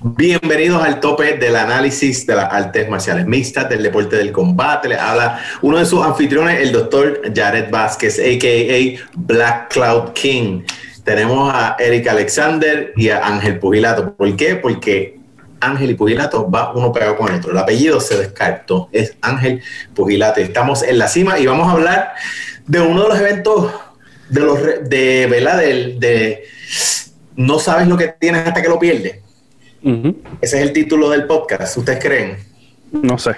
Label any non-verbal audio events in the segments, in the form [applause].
Bienvenidos al tope del análisis de las artes marciales mixtas, del deporte del combate. Le habla uno de sus anfitriones, el doctor Jared Vázquez, a.k.a. Black Cloud King. Tenemos a Eric Alexander y a Ángel Pugilato. ¿Por qué? Porque Ángel y Pugilato va uno pegado con el otro. El apellido se descartó. Es Ángel Pugilato. Estamos en la cima y vamos a hablar de uno de los eventos de los de, ¿verdad? de no sabes lo que tienes hasta que lo pierdes ese es el título del podcast. ¿Ustedes creen? No sé.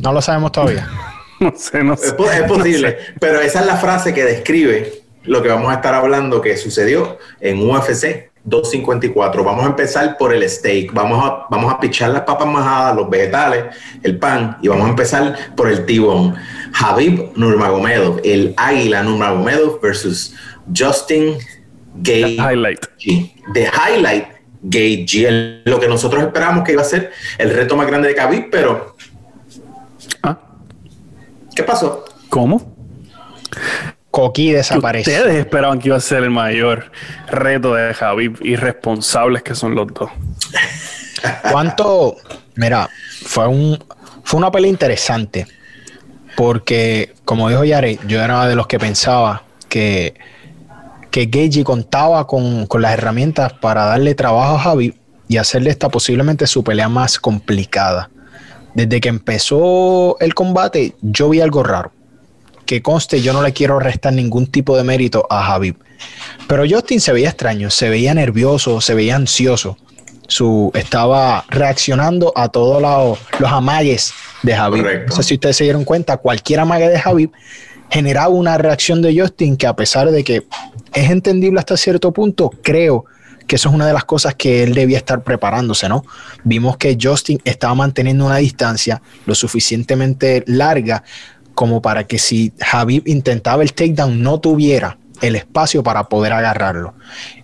No lo sabemos todavía. [laughs] no sé, no sé. Es, [laughs] posible, pero esa es la frase que describe lo que vamos a estar hablando que sucedió en UFC 254. Vamos a empezar por el steak. Vamos a, vamos a pichar las papas majadas, los vegetales, el pan y vamos a empezar por el tibón. Habib Nurmagomedov, el águila Nurmagomedov versus Justin Gay. The highlight. The highlight Gage lo que nosotros esperamos que iba a ser el reto más grande de Khabib, pero ¿Ah? ¿qué pasó? ¿Cómo? Coqui desapareció. Ustedes esperaban que iba a ser el mayor reto de Khabib, irresponsables que son los dos. ¿Cuánto? Mira, fue un fue una pelea interesante porque como dijo Yare, yo era de los que pensaba que que Gagey contaba con, las herramientas para darle trabajo a Javi y hacerle esta posiblemente su pelea más complicada. Desde que empezó el combate, yo vi algo raro. Que conste, yo no le quiero restar ningún tipo de mérito a Javi. Pero Justin se veía extraño, se veía nervioso, se veía ansioso. Su, estaba reaccionando a todos los, los amagues de Javi. No sé si ustedes se dieron cuenta, cualquier amague de Javi generaba una reacción de Justin que a pesar de que es entendible hasta cierto punto, creo que eso es una de las cosas que él debía estar preparándose, ¿no? Vimos que Justin estaba manteniendo una distancia lo suficientemente larga como para que si Javi intentaba el takedown no tuviera el espacio para poder agarrarlo.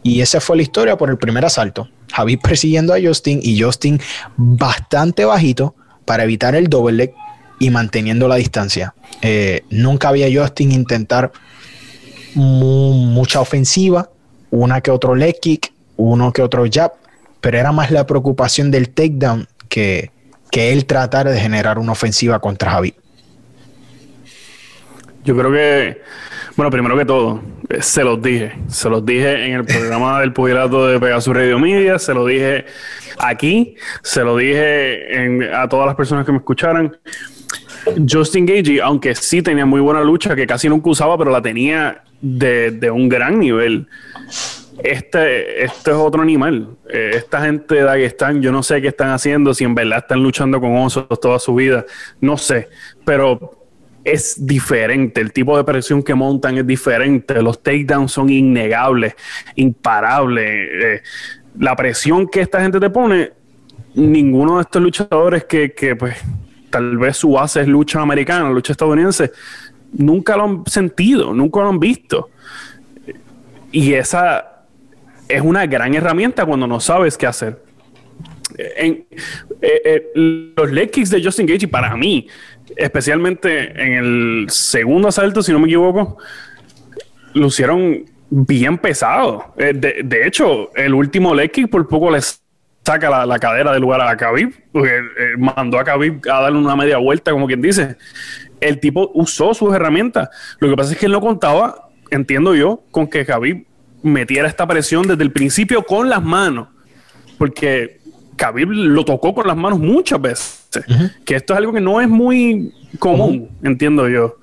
Y esa fue la historia por el primer asalto. Javi [laughs] persiguiendo a Justin y Justin bastante bajito para evitar el double leg y manteniendo la distancia. Eh, nunca había Justin intentar mucha ofensiva, una que otro leg kick, uno que otro jab, pero era más la preocupación del takedown que, que él tratar de generar una ofensiva contra Javi. Yo creo que, bueno, primero que todo, eh, se los dije. Se los dije en el programa [laughs] del pugilato de Pegasus Radio Media, se lo dije aquí, se lo dije a todas las personas que me escucharan. Justin Gagey, aunque sí tenía muy buena lucha, que casi nunca usaba, pero la tenía de, un gran nivel. Este, este es otro animal. Eh, esta gente de Dagestán, yo no sé qué están haciendo, si en verdad están luchando con osos toda su vida, no sé, pero es diferente. El tipo de presión que montan es diferente. Los takedowns son innegables, imparables. Eh, la presión que esta gente te pone, ninguno de estos luchadores que, que pues tal vez su base es lucha americana, lucha estadounidense, nunca lo han sentido, nunca lo han visto. Y esa es una gran herramienta cuando no sabes qué hacer. Eh, eh, los leg de Justin Gage, para mí, especialmente en el segundo asalto, si no me equivoco, lucieron bien pesado. Eh, de, hecho, el último leg kick por poco les saca la, cadera del lugar a Khabib, porque mandó a Khabib a darle una media vuelta, como quien dice el tipo usó sus herramientas. Lo que pasa es que él no contaba, entiendo yo, con que Khabib metiera esta presión desde el principio con las manos. Porque Khabib lo tocó con las manos muchas veces. Que esto es algo que no es muy común, entiendo yo.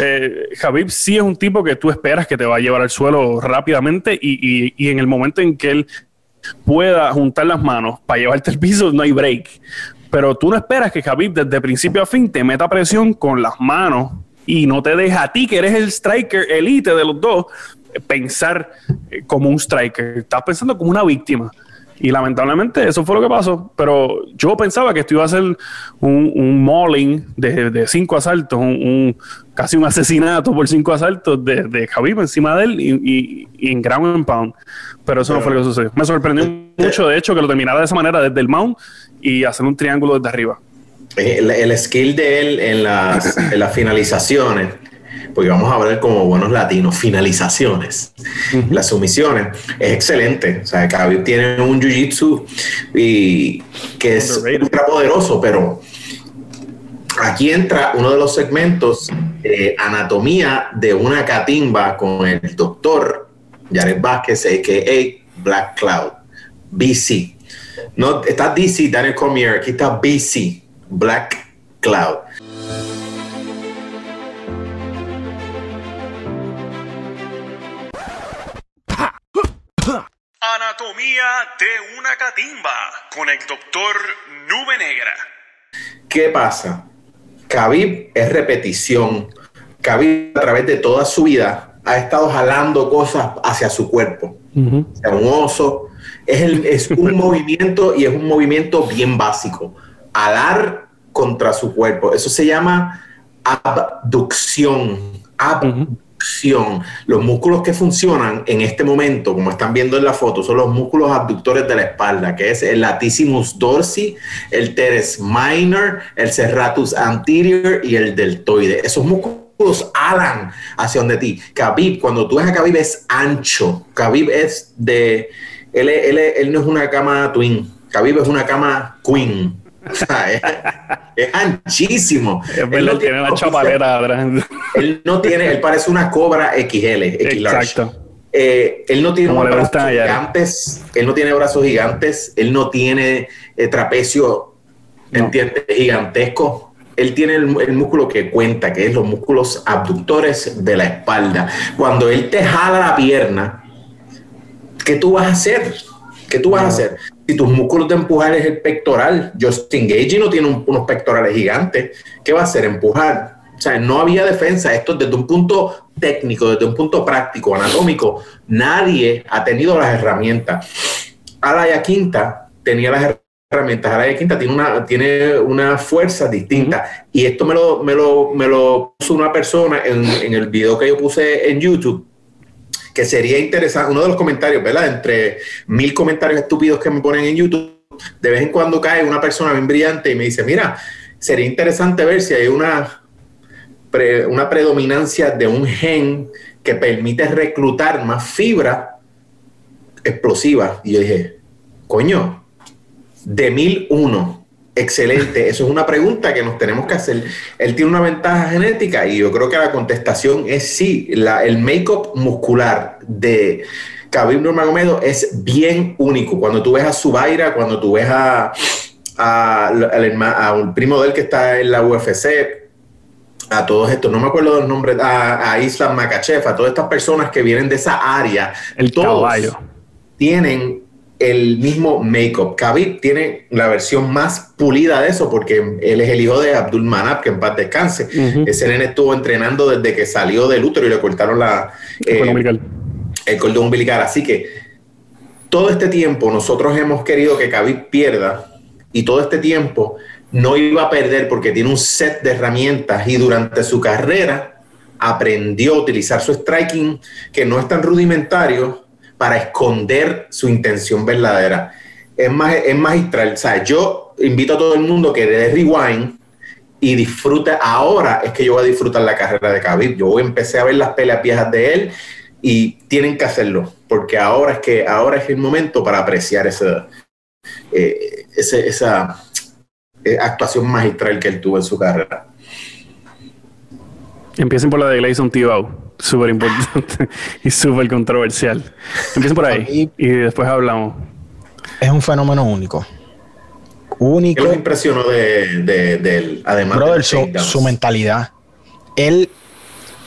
Eh, Khabib sí es un tipo que tú esperas que te va a llevar al suelo rápidamente y, y en el momento en que él pueda juntar las manos para llevarte al piso, no hay break. Pero tú no esperas que Khabib desde principio a fin te meta presión con las manos y no te deja a ti, que eres el striker elite de los dos, pensar eh, como un striker. Estás pensando como una víctima. Y lamentablemente eso fue lo que pasó. Pero yo pensaba que esto iba a ser un, un mauling de, cinco asaltos, un, casi un asesinato por cinco asaltos de, de encima de él y, en ground and pound. Pero eso no fue lo que sucedió. Me sorprendió este mucho, de hecho, que lo terminara de esa manera desde el mount y hacer un triángulo desde arriba. El, skill de él en las, finalizaciones, porque vamos a ver como buenos latinos, finalizaciones, las sumisiones, es excelente. O sea, Khabib tiene un jiu-jitsu y que es ultra poderoso, pero aquí entra uno de los segmentos de anatomía de una catimba con el doctor Jared Vázquez, a.k.a. Black Cloud, BC. No, está DC, Daniel Cormier, aquí está BC, Black Cloud. Anatomía de una catimba con el doctor Nube Negra. ¿Qué pasa? Khabib es repetición. Khabib a través de toda su vida ha estado jalando cosas hacia su cuerpo. un oso. Es, el, es un [laughs] movimiento y es un movimiento bien básico. Alar contra su cuerpo. Eso se llama abducción. Abducción. Los músculos que funcionan en este momento, como están viendo en la foto, son los músculos abductores de la espalda, que es el latissimus dorsi, el teres minor, el serratus anterior y el deltoide. Esos músculos alan hacia donde ti. Khabib, cuando tú ves a Khabib es ancho. Khabib es de... Él, él, él no es una cama twin. Khabib es una cama queen [laughs] es, anchísimo. él no tiene una Él no tiene, él parece una cobra XL, Exacto. Eh, él no tiene brazos gigantes, él no tiene brazos gigantes, él no tiene eh, trapecio, ¿entiendes? Gigantesco. Él tiene el, músculo que cuenta, que es los músculos abductores de la espalda. Cuando él te jala la pierna, ¿qué tú vas a hacer? ¿Qué tú vas a hacer? Si tus músculos de empujar es el pectoral, Justin Gage no tiene unos pectorales gigantes, ¿qué va a hacer? Empujar. O sea, no había defensa. Esto desde un punto técnico, desde un punto práctico, anatómico, nadie ha tenido las herramientas. Alaya Quinta tenía las herramientas. Alaya Quinta tiene una, tiene una fuerza distinta. Y esto me lo, me lo, me lo puso una persona en, en el video que yo puse en YouTube que sería interesante, uno de los comentarios, ¿verdad? Entre mil comentarios estúpidos que me ponen en YouTube, de vez en cuando cae una persona bien brillante y me dice, mira, sería interesante ver si hay una, una predominancia de un gen que permite reclutar más fibra explosiva. Y yo dije, coño, de mil uno Excelente, eso es una pregunta que nos tenemos que hacer. Él tiene una ventaja genética y yo creo que la contestación es sí. La, el make-up muscular de Khabib Nurmagomedov es bien único. Cuando tú ves a Zubaira, cuando tú ves a, a, un primo de él que está en la UFC, a todos estos, no me acuerdo del nombre, a, a Islam Makachev, a todas estas personas que vienen de esa área, el todos tienen el mismo make-up. Khabib tiene la versión más pulida de eso porque él es el hijo de Abdul Manab, que en paz descanse. Ese nene estuvo entrenando desde que salió del útero y le cortaron la, eh, el cordón umbilical. Así que todo este tiempo nosotros hemos querido que Khabib pierda y todo este tiempo no iba a perder porque tiene un set de herramientas y durante su carrera aprendió a utilizar su striking que no es tan rudimentario para esconder su intención verdadera. Es, más, es magistral. O sea, yo invito a todo el mundo que dé rewind y disfrute. Ahora es que yo voy a disfrutar la carrera de Khabib. Yo empecé a ver las peleas viejas de él y tienen que hacerlo, porque ahora es que ahora es el momento para apreciar ese, eh, esa eh, actuación magistral que él tuvo en su carrera. Empiecen por la de Gleison Tibau súper importante [laughs] y súper controversial. Empieza por ahí y, después hablamos. Es un fenómeno único. Único. ¿Qué impresionó de, él? Además de su, su mentalidad. Él,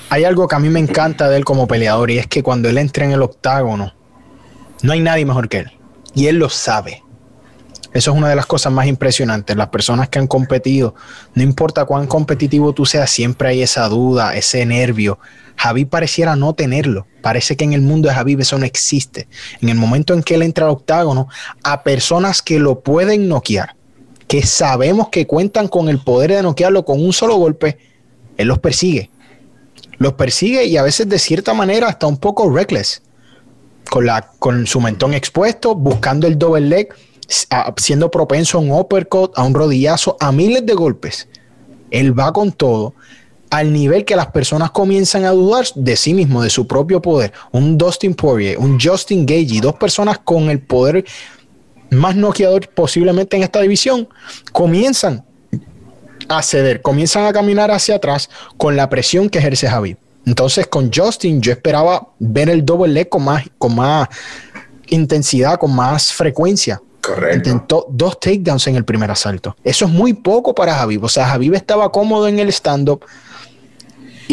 hay algo que a mí me encanta de él como peleador y es que cuando él entra en el octágono, no hay nadie mejor que él. Y él lo sabe. Eso es una de las cosas más impresionantes. Las personas que han competido, no importa cuán competitivo tú seas, siempre hay esa duda, ese nervio. Javi pareciera no tenerlo. Parece que en el mundo de Javi eso no existe. En el momento en que él entra al octágono, a personas que lo pueden noquear, que sabemos que cuentan con el poder de noquearlo con un solo golpe, él los persigue. Los persigue y a veces de cierta manera hasta un poco reckless. Con, la, con su mentón expuesto, buscando el double leg siendo propenso a un uppercut, a un rodillazo, a miles de golpes. Él va con todo al nivel que las personas comienzan a dudar de sí mismo, de su propio poder. Un Dustin Poirier, un Justin Gage, dos personas con el poder más noqueador posiblemente en esta división, comienzan a ceder, comienzan a caminar hacia atrás con la presión que ejerce Javi. Entonces con Justin yo esperaba ver el double leg con más, con más intensidad, con más frecuencia. Intentó dos takedowns en el primer asalto. Eso es muy poco para Javi. O sea, Javi estaba cómodo en el stand-up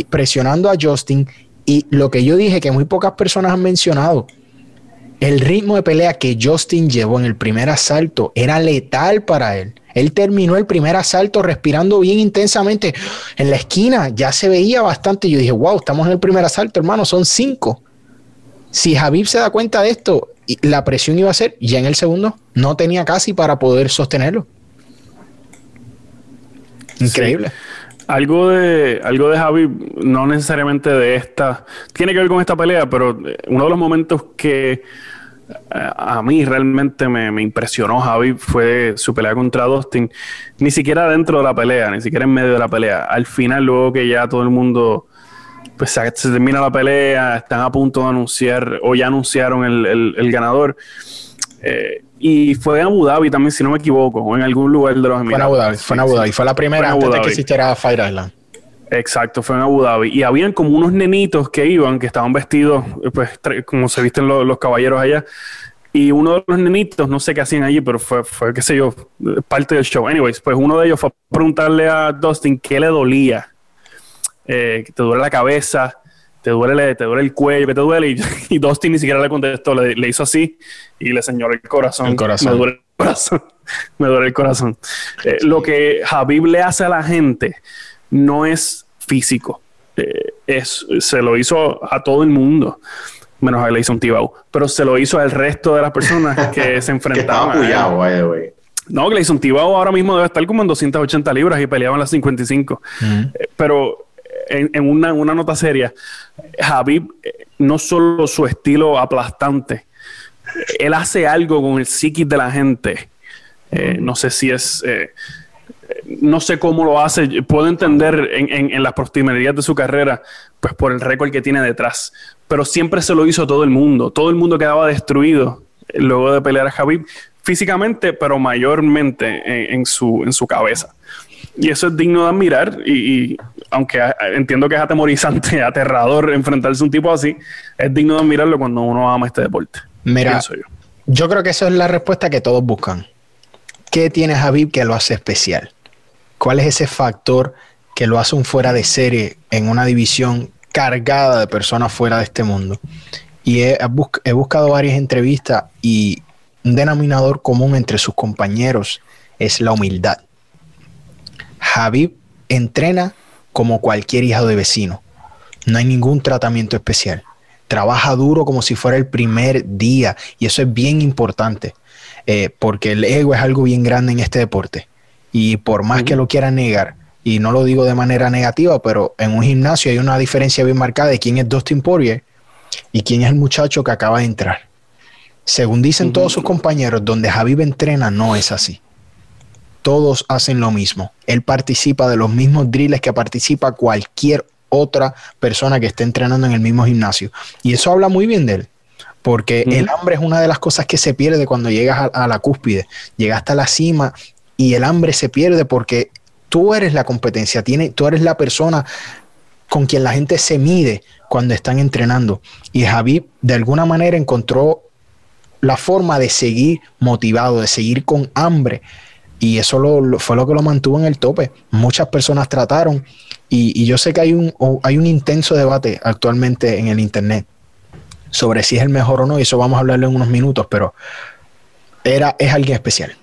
presionando a Justin. Y lo que yo dije que muy pocas personas han mencionado, el ritmo de pelea que Justin llevó en el primer asalto era letal para él. Él terminó el primer asalto respirando bien intensamente. En la esquina ya se veía bastante. Yo dije, wow, estamos en el primer asalto, hermano, son cinco. Si Javib se da cuenta de esto, la presión iba a ser, ya en el segundo no tenía casi para poder sostenerlo. Increíble. Algo de, algo de Javi, no necesariamente de esta, tiene que ver con esta pelea, pero eh, uno de los momentos que eh, a mí realmente me, impresionó Javi fue su pelea contra Dustin. Ni siquiera dentro de la pelea, ni siquiera en medio de la pelea. Al final, luego que ya todo el mundo pues se termina la pelea, están a punto de anunciar o ya anunciaron el, ganador. Eh, y fue en Abu Dhabi también, si no me equivoco, o en algún lugar de los Emiratos. Fue en Abu Dhabi, fue en Abu Dhabi. Fue la primera antes de que existiera Fire Island. Exacto, fue en Abu Dhabi. Y habían como unos nenitos que iban, que estaban vestidos, pues, como se visten los, caballeros allá. Y uno de los nenitos, no sé qué hacían allí, pero fue, fue, qué sé yo, parte del show. Anyways, pues uno de ellos fue a preguntarle a Dustin qué le dolía. Eh, que te duele la cabeza, te duele, te duele el cuello, que te duele. Y, [laughs] Dustin ni siquiera le contestó, le, hizo así y le señaló el corazón. corazón. Me duele el corazón. Me duele el corazón. [laughs] Eh, lo que Habib le hace a la gente no es físico. Eh, es, se lo hizo a todo el mundo. Menos a un Tibau. Pero se lo hizo al resto de las personas [laughs] que se enfrentaban. que No, que un Tibau ahora mismo debe estar como en 280 libras y peleaban las 55. pero en, una, nota seria, Habib eh, no solo su estilo aplastante, él hace algo con el psiquis de la gente. Eh, no sé si es. Eh, no sé cómo lo hace. Puedo entender en, las proximerías de su carrera, pues por el récord que tiene detrás. Pero siempre se lo hizo todo el mundo. Todo el mundo quedaba destruido luego de pelear a Habib físicamente, pero mayormente en, su, en su cabeza. Y eso es digno de admirar y, aunque entiendo que es atemorizante, [laughs] aterrador enfrentarse a un tipo así, es digno de admirarlo cuando uno ama este deporte. Mira, yo. yo creo que esa es la respuesta que todos buscan. ¿Qué tiene Javib que lo hace especial? ¿Cuál es ese factor que lo hace un fuera de serie en una división cargada de personas fuera de este mundo? Y he, he buscado varias entrevistas y un denominador común entre sus compañeros es la humildad. Habib entrena como cualquier hijo de vecino. No hay ningún tratamiento especial. Trabaja duro como si fuera el primer día y eso es bien importante eh, porque el ego es algo bien grande en este deporte y por más que lo quiera negar, y no lo digo de manera negativa, pero en un gimnasio hay una diferencia bien marcada de quién es Dustin Poirier y quién es el muchacho que acaba de entrar. Según dicen todos sus compañeros, donde Habib entrena no es así todos hacen lo mismo. Él participa de los mismos drills que participa cualquier otra persona que esté entrenando en el mismo gimnasio. Y eso habla muy bien de él, porque el hambre es una de las cosas que se pierde cuando llegas a, la cúspide, llegas hasta la cima y el hambre se pierde porque tú eres la competencia, tiene, tú eres la persona con quien la gente se mide cuando están entrenando. Y Javi de alguna manera encontró la forma de seguir motivado, de seguir con hambre y eso lo, fue lo que lo mantuvo en el tope. Muchas personas trataron y, yo sé que hay un, hay un intenso debate actualmente en el Internet sobre si es el mejor o no, y eso vamos a hablarlo en unos minutos, pero era, es alguien especial.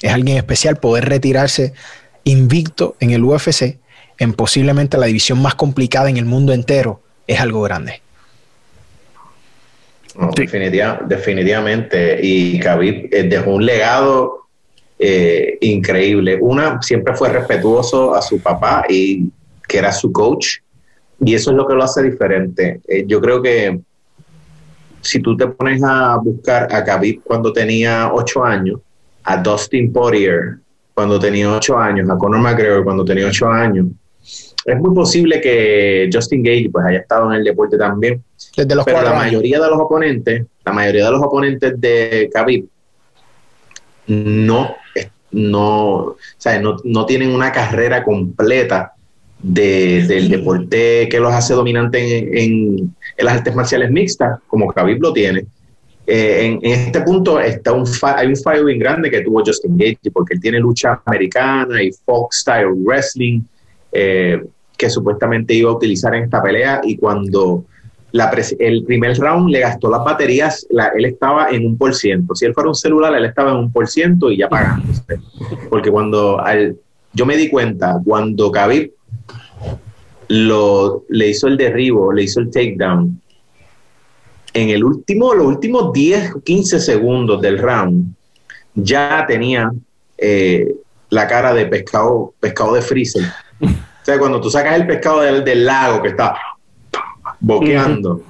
Es alguien especial poder retirarse invicto en el UFC, en posiblemente la división más complicada en el mundo entero, es algo grande. definitivamente. Y Khabib eh, dejó un legado eh, increíble. Una, siempre fue respetuoso a su papá y que era su coach, y eso es lo que lo hace diferente. Eh, yo creo que si tú te pones a buscar a Khabib cuando tenía ocho años, a Dustin Poirier cuando tenía ocho años, a Conor McGregor cuando tenía ocho años, es muy posible que Justin Gage pues haya estado en el deporte también. Desde los pero la años. mayoría de los oponentes, la mayoría de los oponentes de Khabib no, no, o sea, no, no tienen una carrera completa de- del deporte que los hace dominantes en, en- en las artes marciales mixtas, como Khabib lo tiene. Eh, en, en este punto está un hay un fallo bien grande que tuvo Justin Gaethje porque él tiene lucha americana y folk style wrestling eh, que supuestamente iba a utilizar en esta pelea y cuando el primer round le gastó las baterías, él estaba en un por ciento. Si él fuera un celular, él estaba en un por ciento y ya pagándose. Porque cuando yo me di cuenta, cuando Khabib le hizo el derribo, le hizo el takedown, en el último, los últimos 10, 15 segundos del round, ya tenía eh, la cara de pescado, pescado de freezer. O sea, cuando tú sacas el pescado del, del lago que está boqueando,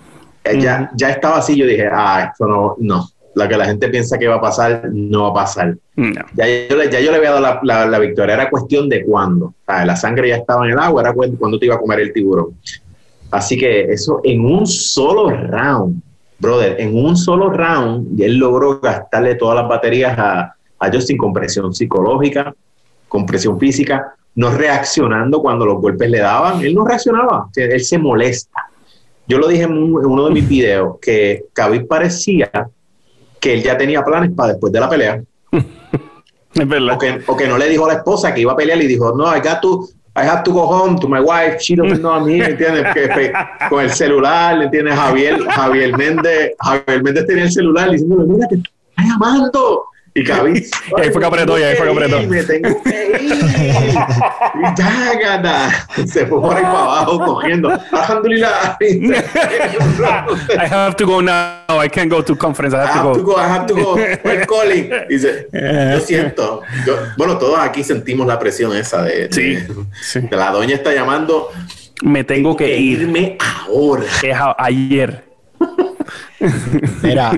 ya, ya estaba así, yo dije, ah, esto no, no, lo que la gente piensa que va a pasar, no va a pasar. No. Ya yo, le- ya yo le había dado la, la- la victoria, era cuestión de cuándo. La sangre ya estaba en el agua, era cu- cuando te iba a comer el tiburón. Así que eso en un solo round, brother, en un solo round, y él logró gastarle todas las baterías a, a Justin con presión psicológica, con presión física, no reaccionando cuando los golpes le daban. Él no reaccionaba, él se molesta. Yo lo dije en, un- en uno de mis videos, que Khabib parecía que él ya tenía planes para después de la pelea [laughs] Es verdad. o que, o que no le dijo a la esposa que iba a pelear y dijo, no, I got to, I have to go home to my wife, she doesn't know me, ¿entiendes? Que, que- con el celular, ¿entiendes? Javier, Javier Méndez, Javier Méndez tenía el celular diciéndole, mira, te está llamando. Y [laughs] Y ahí fue que apretó, y ahí fue que apretó. Me tengo que ir. Y ya, gana. Se fue por ahí para abajo cogiendo. Alhamdulillah. [laughs] I have to go now. I can't go to conference. I I have to go. I have to go. We're calling. Dice, yo siento. yo- bueno, todos aquí sentimos la presión esa de, de- Sí, de la doña está llamando. Me tengo que ir. irme ahora. Es a- ayer. Mira,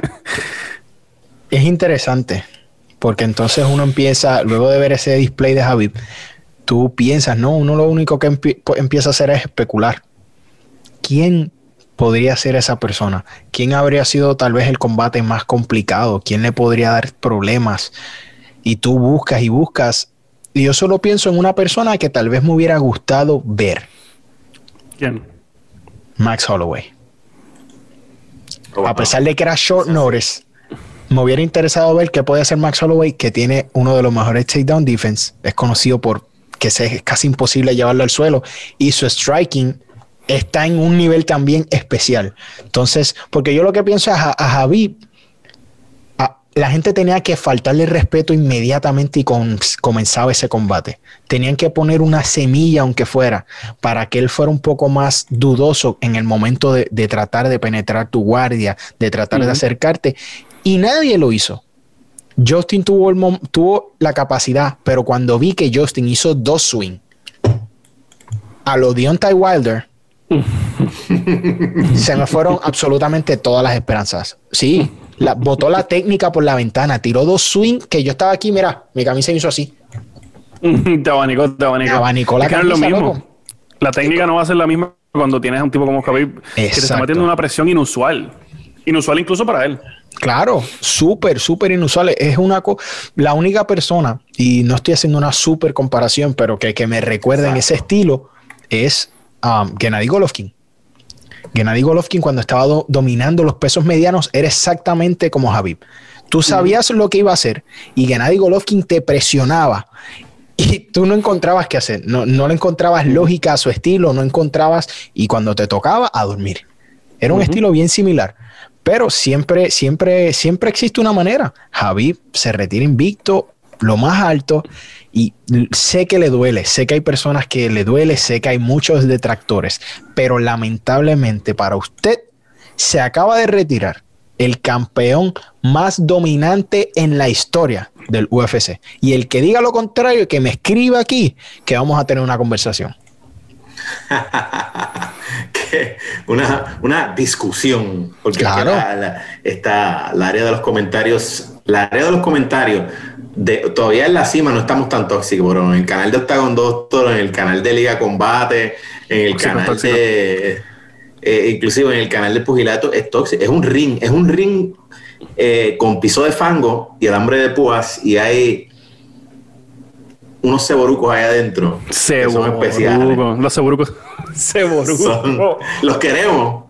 [laughs] es interesante porque entonces uno empieza, luego de ver ese display de Javib, tú piensas, no, uno lo único que empie- empieza a hacer es especular. ¿Quién podría ser esa persona? ¿Quién habría sido tal vez el combate más complicado? ¿Quién le podría dar problemas? Y tú buscas y buscas. Y yo solo pienso en una persona que tal vez me hubiera gustado ver, ¿Quién? Max Holloway. a pesar de que era short notice, me hubiera interesado ver qué puede hacer Max Holloway, que tiene uno de los mejores takedown defense. Es conocido por que es casi imposible llevarlo al suelo. Y su striking está en un nivel también especial. Entonces, porque yo lo que pienso es a, a Javib, a- la gente tenía que faltarle respeto inmediatamente y con- comenzaba ese combate. Tenían que poner una semilla, aunque fuera, para que él fuera un poco más dudoso en el momento de, de tratar de penetrar tu guardia, de tratar de acercarte. Y nadie lo hizo. Justin tuvo, el mom- tuvo la capacidad, pero cuando vi que Justin hizo dos swing a lo Deontay Wilder, [laughs] se me fueron absolutamente todas las esperanzas. Sí, la, botó la técnica por la ventana, tiró dos swing que yo estaba aquí, mira, mi camisa hizo así. [laughs] te abanicó, te abanicó. Me abanicó la Es que no es lo camisa, mismo. loco. La técnica no va a ser la misma cuando tienes a un tipo como Khabib que te está metiendo una presión inusual. Inusual incluso para él. Claro, súper, súper inusual. Es una co- la única persona, y no estoy haciendo una súper comparación, pero que, que me recuerda en ese estilo, es um, Gennady Golovkin. Gennady Golovkin cuando estaba do- dominando los pesos medianos era exactamente como Javib. Tú sabías lo que iba a hacer y Gennady Golovkin te presionaba y tú no encontrabas qué hacer, no, no le encontrabas lógica a su estilo, no encontrabas y cuando te tocaba a dormir. Era un estilo bien similar, pero siempre, siempre, siempre existe una manera. Javib se retira invicto, lo más alto y sé que le duele, sé que hay personas que le duele, sé que hay muchos detractores, pero lamentablemente para usted se acaba de retirar el campeón más dominante en la historia del UFC. Y el que diga lo contrario, que me escriba aquí, que vamos a tener una conversación. [laughs] Una, una discusión. Porque Claro. la, la- está la área de los comentarios. La área de los comentarios de, todavía en la cima no estamos tan tóxicos, pero en el canal de Octagon Doctor, en el canal de Liga Combate, en el Tóxico, canal tóxico. de. eh, inclusive en el canal de Pugilato, es tóxico. Es un ring, es un ring eh, con piso de fango y alambre de púas, y hay unos ceborucos ahí adentro. que son especiales. Los ceborucos. Ceboruco. [laughs] Son- los queremos,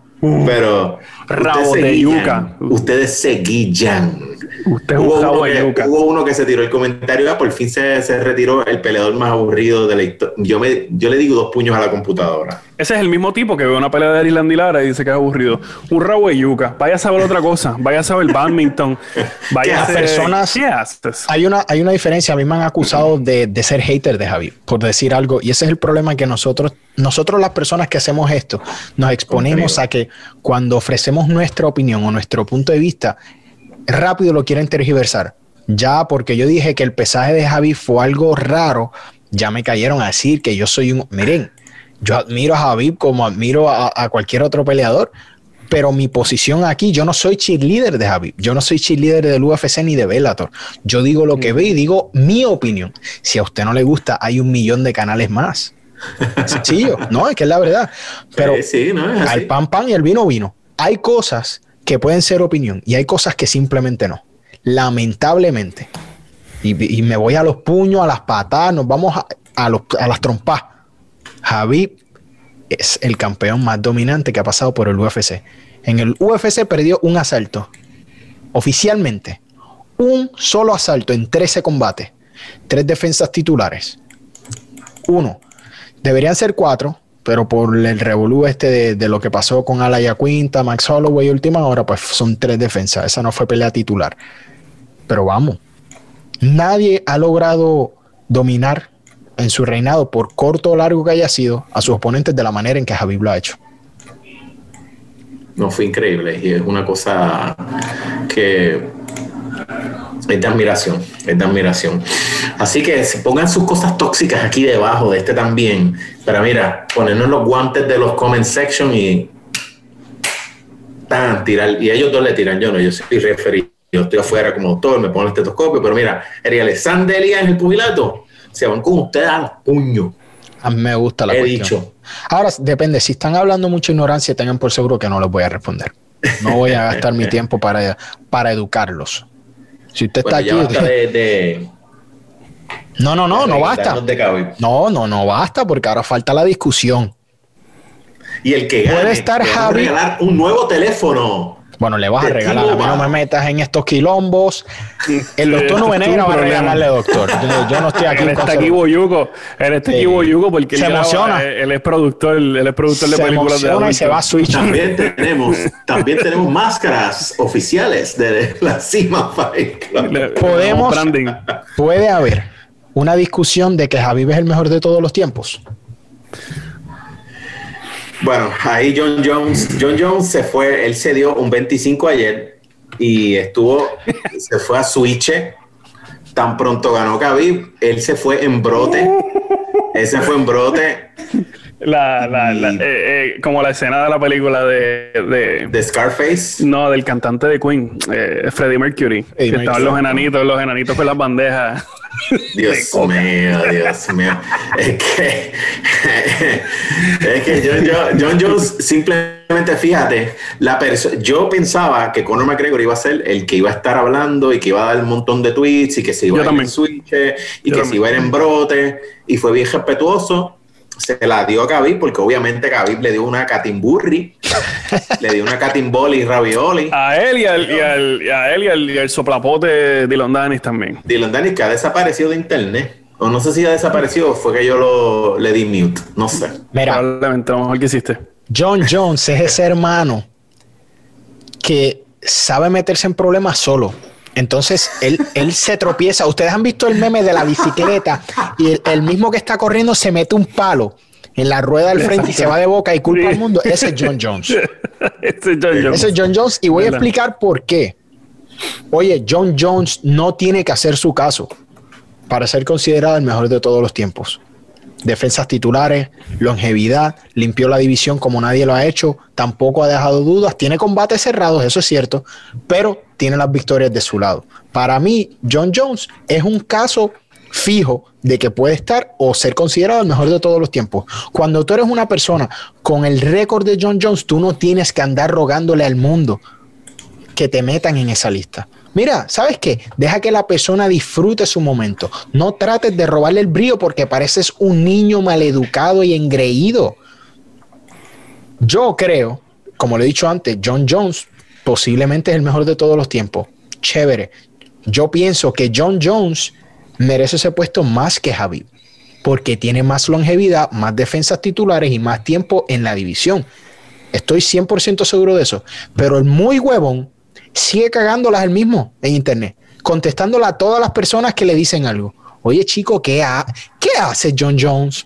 pero. Rabo ustedes se de guillan, yuca. Ustedes se guillan. Usted es Hubo un uno, que, hubo uno que se tiró el comentario, ah, por fin se, se retiró el peleador más aburrido de la historia. Yo, me, yo le digo dos puños a la computadora. Ese es el mismo tipo que ve una pelea de Irland y Lara y dice que es aburrido. Un rabo de yuca. Vaya a saber otra cosa. Vaya a saber badminton. [laughs] Vaya a ¿Qué hacer... personas-. Hay una, hay una diferencia. A mí me han acusado de, de ser hater de Javi, por decir algo. Y ese es el problema que nosotros, nosotros las personas que hacemos esto, nos exponemos a que cuando ofrecemos nuestra opinión o nuestro punto de vista, rápido lo quieren tergiversar. Ya porque yo dije que el pesaje de Javi fue algo raro, ya me cayeron a decir que yo soy un... Miren, yo admiro a Javi como admiro a, a cualquier otro peleador, pero mi posición aquí, yo no soy cheerleader de Javi, yo no soy cheerleader del UFC ni de Bellator. Yo digo lo que veo y digo mi opinión. Si a usted no le gusta, hay un millón de canales más. [laughs] Sencillo, no, es que es la verdad. Pero Sí, al pan pan y al vino vino. Hay cosas que pueden ser opinión y hay cosas que simplemente no. Lamentablemente. Y, me voy a los puños, a las patadas, nos vamos a, a los- a las trompas. Javi es el campeón más dominante que ha pasado por el UFC. En el UFC perdió un asalto. Oficialmente. Un solo asalto en 13 combates. Tres defensas titulares. Uno. Deberían ser cuatro, pero por el revolú este de, lo que pasó con Alaya Quinta, Max Holloway última hora, pues son tres defensas. Esa no fue pelea titular. Pero vamos, nadie ha logrado dominar en su reinado, por corto o largo que haya sido, a sus oponentes de la manera en que Javib lo ha hecho. No, fue increíble y es una cosa que es de admiración, es de admiración. Así que pongan sus cosas tóxicas aquí debajo de este también. Pero mira, ponernos los guantes de los comment section y tan, tirar. Y ellos dos le tiran, yo no, yo soy referee. Yo estoy afuera como doctor, me pongo el estetoscopio, pero mira, Eric Alexander Elías en el pugilato, se van con ustedes a los puños. A mí me gusta la He cuestión. dicho. Ahora, depende, si están hablando mucha ignorancia, tengan por seguro que no les voy a responder. No voy a gastar mi [laughs] tiempo para, para educarlos. Si usted Bueno, está ya aquí... de, de- [laughs] No, no, no, no basta. de. No, no, no basta porque ahora falta la discusión. Y el que Puede gane, estar vamos a Javi- regalar un nuevo teléfono. Bueno, le vas a regalar, a mí no me metas en estos quilombos. El doctor Negra un va a regalarle, doctor. Yo, yo no estoy aquí. Él con está aquí cero- boyuco. Él está aquí Sí. boyuco porque él, Se graba, emociona. él, él es productor, él es productor de se películas de emociona y se va a Switch. También tenemos, también tenemos máscaras oficiales de la Cima Podemos-. Puede haber una discusión de que Javib es el mejor de todos los tiempos. Bueno, ahí John Jones, John Jones se fue, él se dio un 25 ayer y estuvo, se fue a Switch. Tan pronto ganó Khabib, él se fue en brote. Él se fue en brote La, la, la- eh, eh, como la escena de la película de, de- de Scarface. no del cantante de Queen, eh, Freddie Mercury, que estaban los enanitos, los enanitos con las bandejas. Dios [laughs] mío, Dios mío. Es que, es que John, Jo- John Jones simplemente, fíjate, la yo pensaba que Conor McGregor iba a ser el que iba a estar hablando y que iba a dar un montón de tweets y que se iba Yo a ir también. en switch y Yo que también. se iba a ir en brote y fue bien respetuoso. Se la dio a Khabib porque obviamente Khabib le dio una catimburri, le dio una catimboli ravioli. A él y al, y al, y a él y al, y al soplapote Dylan Danis también. Dylan Danis que ha desaparecido de internet. O no sé si ha desaparecido o fue que yo lo, le di mute. No sé. Mira, Probablemente lo mejor que hiciste. John Jones es ese hermano que sabe meterse en problemas solo. Entonces él, él se tropieza. Ustedes han visto el meme de la bicicleta y el, el mismo que está corriendo se mete un palo en la rueda del frente y se va de boca y culpa Sí. al mundo. Ese es John Jones. [laughs] Este es John Jones. Ese es John Jones y voy a explicar por qué. Oye, John Jones no tiene que hacer su caso para ser considerado el mejor de todos los tiempos. Defensas titulares, longevidad, limpió la división como nadie lo ha hecho, tampoco ha dejado dudas, tiene combates cerrados, eso es cierto, pero tiene las victorias de su lado. Para mí, John Jones es un caso fijo de que puede estar o ser considerado el mejor de todos los tiempos. Cuando tú eres una persona con el récord de John Jones, tú no tienes que andar rogándole al mundo que te metan en esa lista. Mira, ¿sabes qué? Deja que la persona disfrute su momento. No trates de robarle el brillo porque pareces un niño maleducado y engreído. Yo creo, como lo he dicho antes, John Jones posiblemente es el mejor de todos los tiempos. Chévere. Yo pienso que John Jones merece ese puesto más que Javi, porque tiene más longevidad, más defensas titulares y más tiempo en la división. Estoy 100% seguro de eso. Pero el muy huevón sigue cagándolas el mismo en internet, contestándole a todas las personas que le dicen algo. Oye, chico, ¿qué, ¿qué hace John Jones?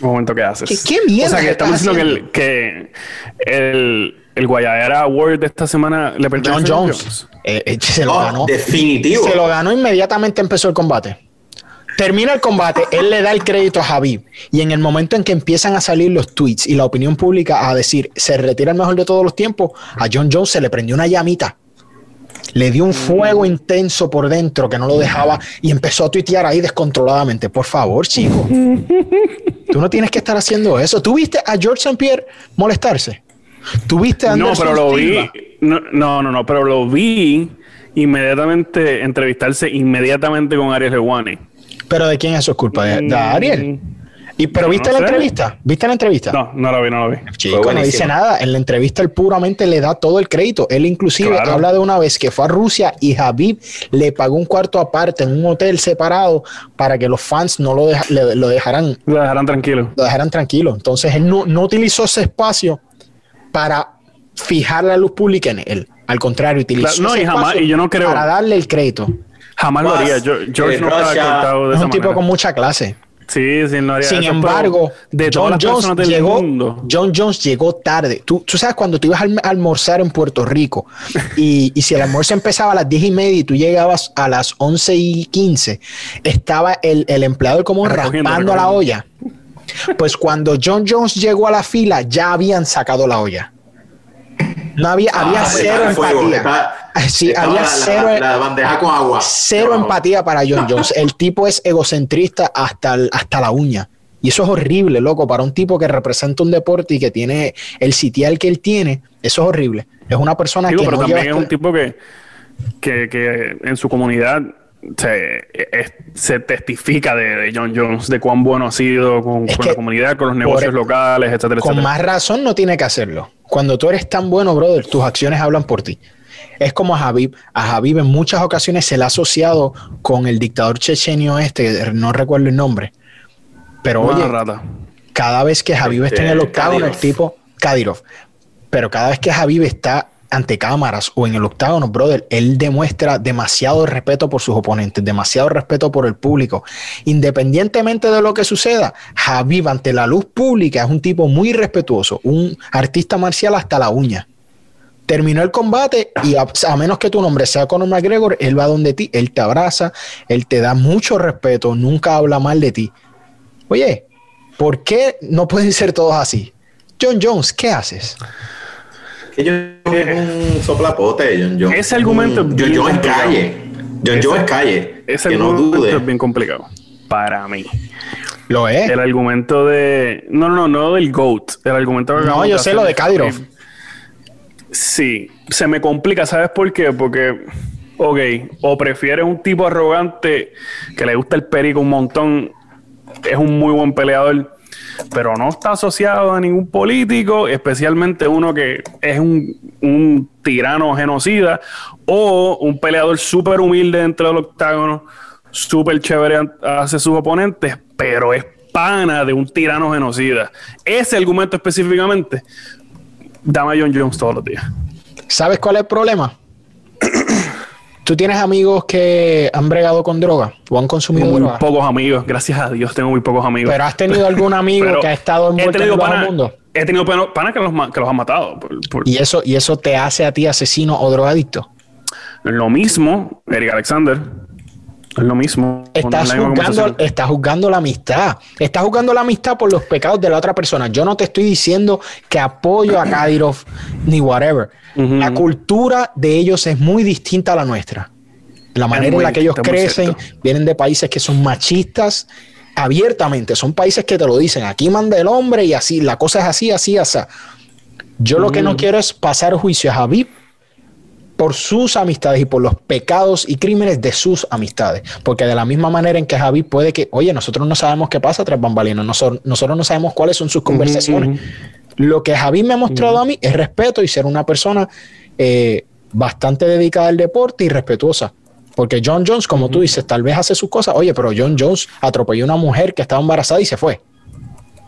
Un momento, ¿qué haces? ¿Qué, qué mierda? O sea, que estamos diciendo que el, que el, el Guayadera Award de esta semana le pertenece John a Jones. Eh, eh, se lo Oh, ganó. definitivo. Se lo ganó inmediatamente empezó el combate. Termina el combate, él le da el crédito a Javib. Y en el momento en que empiezan a salir los tweets y la opinión pública a decir se retira el mejor de todos los tiempos, a John Jones se le prendió una llamita. Le dio un fuego intenso por dentro que no lo dejaba y empezó a tuitear ahí descontroladamente. Por favor, chico. [laughs] Tú no tienes que estar haciendo eso. ¿Tú viste a George St. Pierre molestarse? ¿Tú viste a No, Anderson pero lo Silva? vi. No, no, no, no, pero lo vi inmediatamente entrevistarse inmediatamente con Ariel Hewani. ¿Pero de quién eso es culpa? ¿De, de Ariel? ¿Y, ¿Pero Mm, No viste la sé. entrevista? ¿Viste la entrevista? No, no lo vi, no lo vi. Chico, no dice nada. En la entrevista él puramente le da todo el crédito. Él inclusive Claro. habla de una vez que fue a Rusia y Habib le pagó un cuarto aparte en un hotel separado para que los fans no lo, deja- le- lo dejaran Lo dejarán tranquilo. lo dejaran tranquilo. Entonces él no, no utilizó ese espacio para fijar la luz pública en él. Al contrario, utilizó Claro, no, ese y jamás- espacio y yo no creo- para darle el crédito. Jamás lo haría. Yo, George eh, no está Russia- cortado de Es esa un tipo manera. con mucha clase. Sí, sí, no haría Sin eso, embargo, de todas John las Jones, personas del llegó, mundo. John Jones llegó tarde. Tú, tú sabes cuando tú ibas a alm- a almorzar en Puerto Rico y, y si el almuerzo empezaba a las 10 y media y tú llegabas a las 11 y 15, estaba el, el empleado como Recogiendo, raspando la olla. Pues cuando John Jones llegó a la fila, ya habían sacado la olla. No había, había Ah, cero está fuego, empatía. está- Sí, había la, la- cero, la bandeja con agua. cero empatía para John Jones. El tipo es egocentrista hasta, el- hasta la uña. Y eso es horrible, loco, para un tipo que representa un deporte y que tiene el sitial que él tiene. Eso es horrible. Es una persona Digo, que pero no también lleva es un este- tipo que, que, que en su comunidad se, es- se testifica de, de John Jones, de cuán bueno ha sido con, la comunidad, con los negocios locales, etcétera, Con etcétera. más razón no tiene que hacerlo. Cuando tú eres tan bueno, brother, tus acciones hablan por ti. Es como a Habib. A Habib en muchas ocasiones se le ha asociado con el dictador chechenio este, no recuerdo el nombre. Pero Una oye, rata. cada vez que Javib está en el Este, octágono, el Kadyrov. tipo, Kadyrov, pero cada vez que Javib está ante cámaras o en el octágono, brother, él demuestra demasiado respeto por sus oponentes, demasiado respeto por el público. Independientemente de lo que suceda, Javib ante la luz pública es un tipo muy respetuoso, un artista marcial hasta la uña. Terminó el combate y a, a menos que tu nombre sea Conor McGregor, él va donde ti, él te abraza, él te da mucho respeto, nunca habla mal de ti. Oye, ¿por qué no pueden ser todos así? John Jones, ¿qué haces? Que John Jones es un soplapote. John Jones. Ese argumento Mm, es John bien Jones es complicado. calle. John Jones es calle. Ese que no argumento dude. es bien complicado. Para mí. Lo es. El argumento de. No, no, no, no del GOAT. El argumento que No, yo de sé lo de de Kadyrov. Sí, se me complica. ¿Sabes por qué? Porque, ok, o prefieres un tipo arrogante que le gusta el perico un montón, es un muy buen peleador, pero no está asociado a ningún político, especialmente uno que es un, un tirano genocida, o un peleador súper humilde dentro del octágono, súper chévere hacia sus oponentes, pero es pana de un tirano genocida. Ese argumento específicamente, dame a John Jones todos los días. ¿Sabes cuál es el problema? ¿Tú tienes amigos que han bregado con droga o han consumido Tengo muy droga? pocos amigos, gracias a Dios tengo muy pocos amigos. Pero has tenido [laughs] algún amigo que ha estado envuelto en tenido el pana- mundo. He tenido pana- panas que los, ma- que los han matado. por- por- Y eso, y eso te hace a ti asesino o drogadicto. Lo mismo, Eric Alexander. Es lo mismo. Estás la misma juzgando, conversación. estás juzgando la amistad. Estás juzgando la amistad por los pecados de la otra persona. Yo no te estoy diciendo que apoyo a Kadyrov ni whatever. La cultura de ellos es muy distinta a la nuestra. La manera en la que ellos crecen vienen de países que son machistas abiertamente. Son países que te lo dicen. Aquí manda el hombre y así. La cosa es así, así, así. Yo lo que no quiero es pasar juicio a Javib por sus amistades y por los pecados y crímenes de sus amistades. Porque de la misma manera en que Javi puede que, oye, nosotros no sabemos qué pasa tras bambalinas, nosotros, nosotros no sabemos cuáles son sus conversaciones. Lo que Javi me ha mostrado a mí es respeto y ser una persona eh, bastante dedicada al deporte y respetuosa. Porque John Jones, como tú dices, tal vez hace sus cosas. Oye, pero John Jones atropelló a una mujer que estaba embarazada y se fue.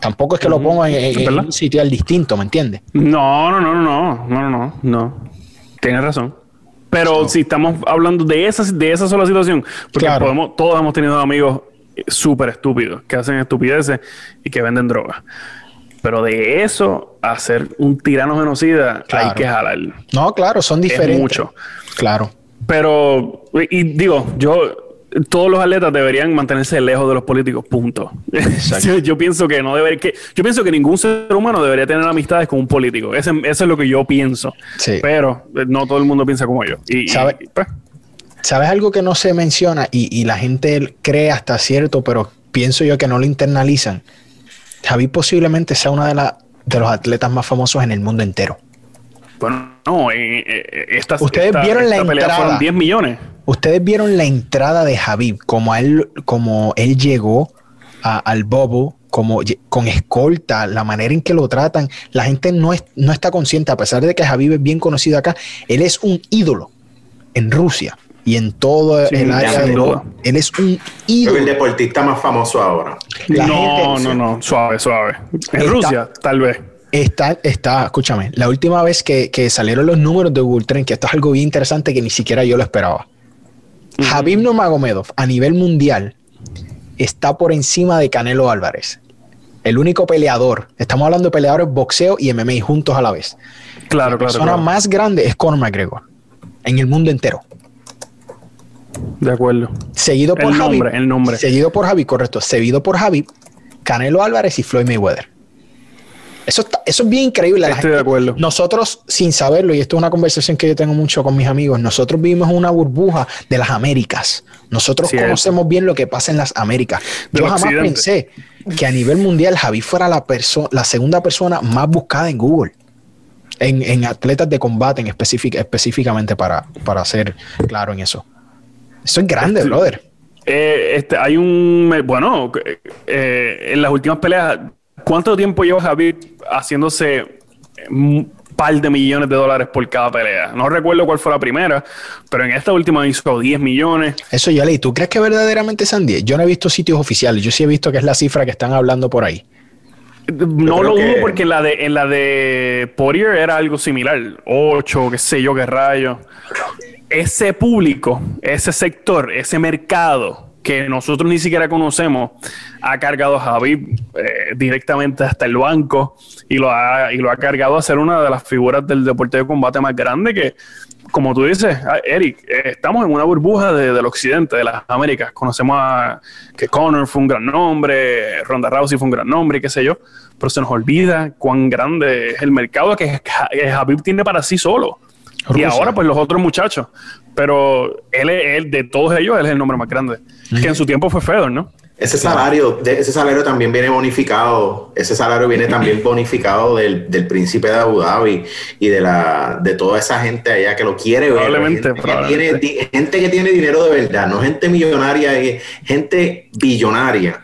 Tampoco es que lo pongo en, en- en ¿Verdad? un sitio al distinto, ¿me entiendes? No, no, no, no, no, no, no. Tienes razón. Pero si estamos hablando de esa, de esa sola situación, porque Claro. podemos, todos hemos tenido amigos eh, súper estúpidos que hacen estupideces y que venden drogas. Pero de eso a ser un tirano genocida Claro. hay que jalar. No, claro, son diferentes. Es mucho. Claro. Pero, y digo, yo, todos los atletas deberían mantenerse lejos de los políticos, punto. [laughs] yo, pienso que no debería, que, yo pienso que ningún ser humano debería tener amistades con un político. Ese- eso es lo que yo pienso. Sí. Pero eh, no todo el mundo piensa como yo. Y, y- ¿Sabe? pues, ¿Sabes algo que no se menciona y, y la gente cree hasta cierto, pero pienso yo que no lo internalizan? Javi posiblemente sea uno de, la- de los atletas más famosos en el mundo entero. Bueno, no, eh, eh, esta, Ustedes esta- vieron la esta pelea entrada. fueron 10 millones. Ustedes vieron la entrada de Javib, como él, como él llegó a- al Bobo, como con escolta, la manera en que lo tratan. La gente no, es- no está consciente, a pesar de que Javib es bien conocido acá, él es un ídolo en Rusia y en todo Sí, el área de duda. Él es un ídolo. el deportista más famoso ahora. La no, gente- no, no, suave, suave. En Está- Rusia, tal vez. Está, está, escúchame, la última vez que, que salieron los números de Google Trend, que esto es algo bien interesante que ni siquiera yo lo esperaba. Habib Nurmagomedov a nivel mundial está por encima de Canelo Álvarez. El único peleador, estamos hablando de peleadores boxeo y MMA juntos a la vez. Claro, La claro. persona claro. más grande es Conor McGregor en el mundo entero. De acuerdo. Seguido por El nombre, el nombre. Seguido por Javi, correcto. Seguido por Javi, Canelo Álvarez y Floyd Mayweather. Eso, está- eso es bien increíble. Estoy de acuerdo. Nosotros, sin saberlo, y esto es una conversación que yo tengo mucho con mis amigos, nosotros vivimos una burbuja de las Américas. Nosotros Cierto. conocemos bien lo que pasa en las Américas. Del yo jamás occidente. pensé que a nivel mundial Javi fuera la, la segunda persona más buscada en Google. En, en atletas de combate en específic- específicamente para, para ser claro en eso. Eso es grande, brother. Eh, este, hay un. eh, Bueno, eh, en las últimas peleas, ¿cuánto tiempo lleva Javi haciéndose un par de millones de dólares por cada pelea? No recuerdo cuál fue la primera, pero en esta última hizo 10 millones. Eso ya leí. ¿Tú crees que verdaderamente sean 10? Yo no he visto sitios oficiales. Yo sí he visto que es la cifra que están hablando por ahí. No lo dudo que- porque en la de en la de Poirier era algo similar, 8, qué sé yo, qué rayo. Ese público, ese sector, ese mercado que nosotros ni siquiera conocemos, ha cargado a Javi eh, directamente hasta el banco y lo, ha, y lo ha cargado a ser una de las figuras del deporte de combate más grande que, como tú dices, ah, Eric, eh, estamos en una burbuja de- del occidente, de las Américas. Conocemos a que Conor fue un gran nombre, Ronda Rousey fue un gran nombre y qué sé yo, pero se nos olvida cuán grande es el mercado que, que Habib tiene para sí solo. Y ahora, pues los otros muchachos. Pero él, es- él, de todos ellos, él es el nombre más grande. Que en su tiempo fue Fedor, ¿no? Ese salario, de- ese salario también viene bonificado. Ese salario viene también bonificado del, del príncipe de Abu Dhabi y de la de toda esa gente allá que lo quiere ver. Probablemente, gente, probablemente. Que tiene, gente que tiene dinero de verdad, no gente millonaria, eh, gente billonaria,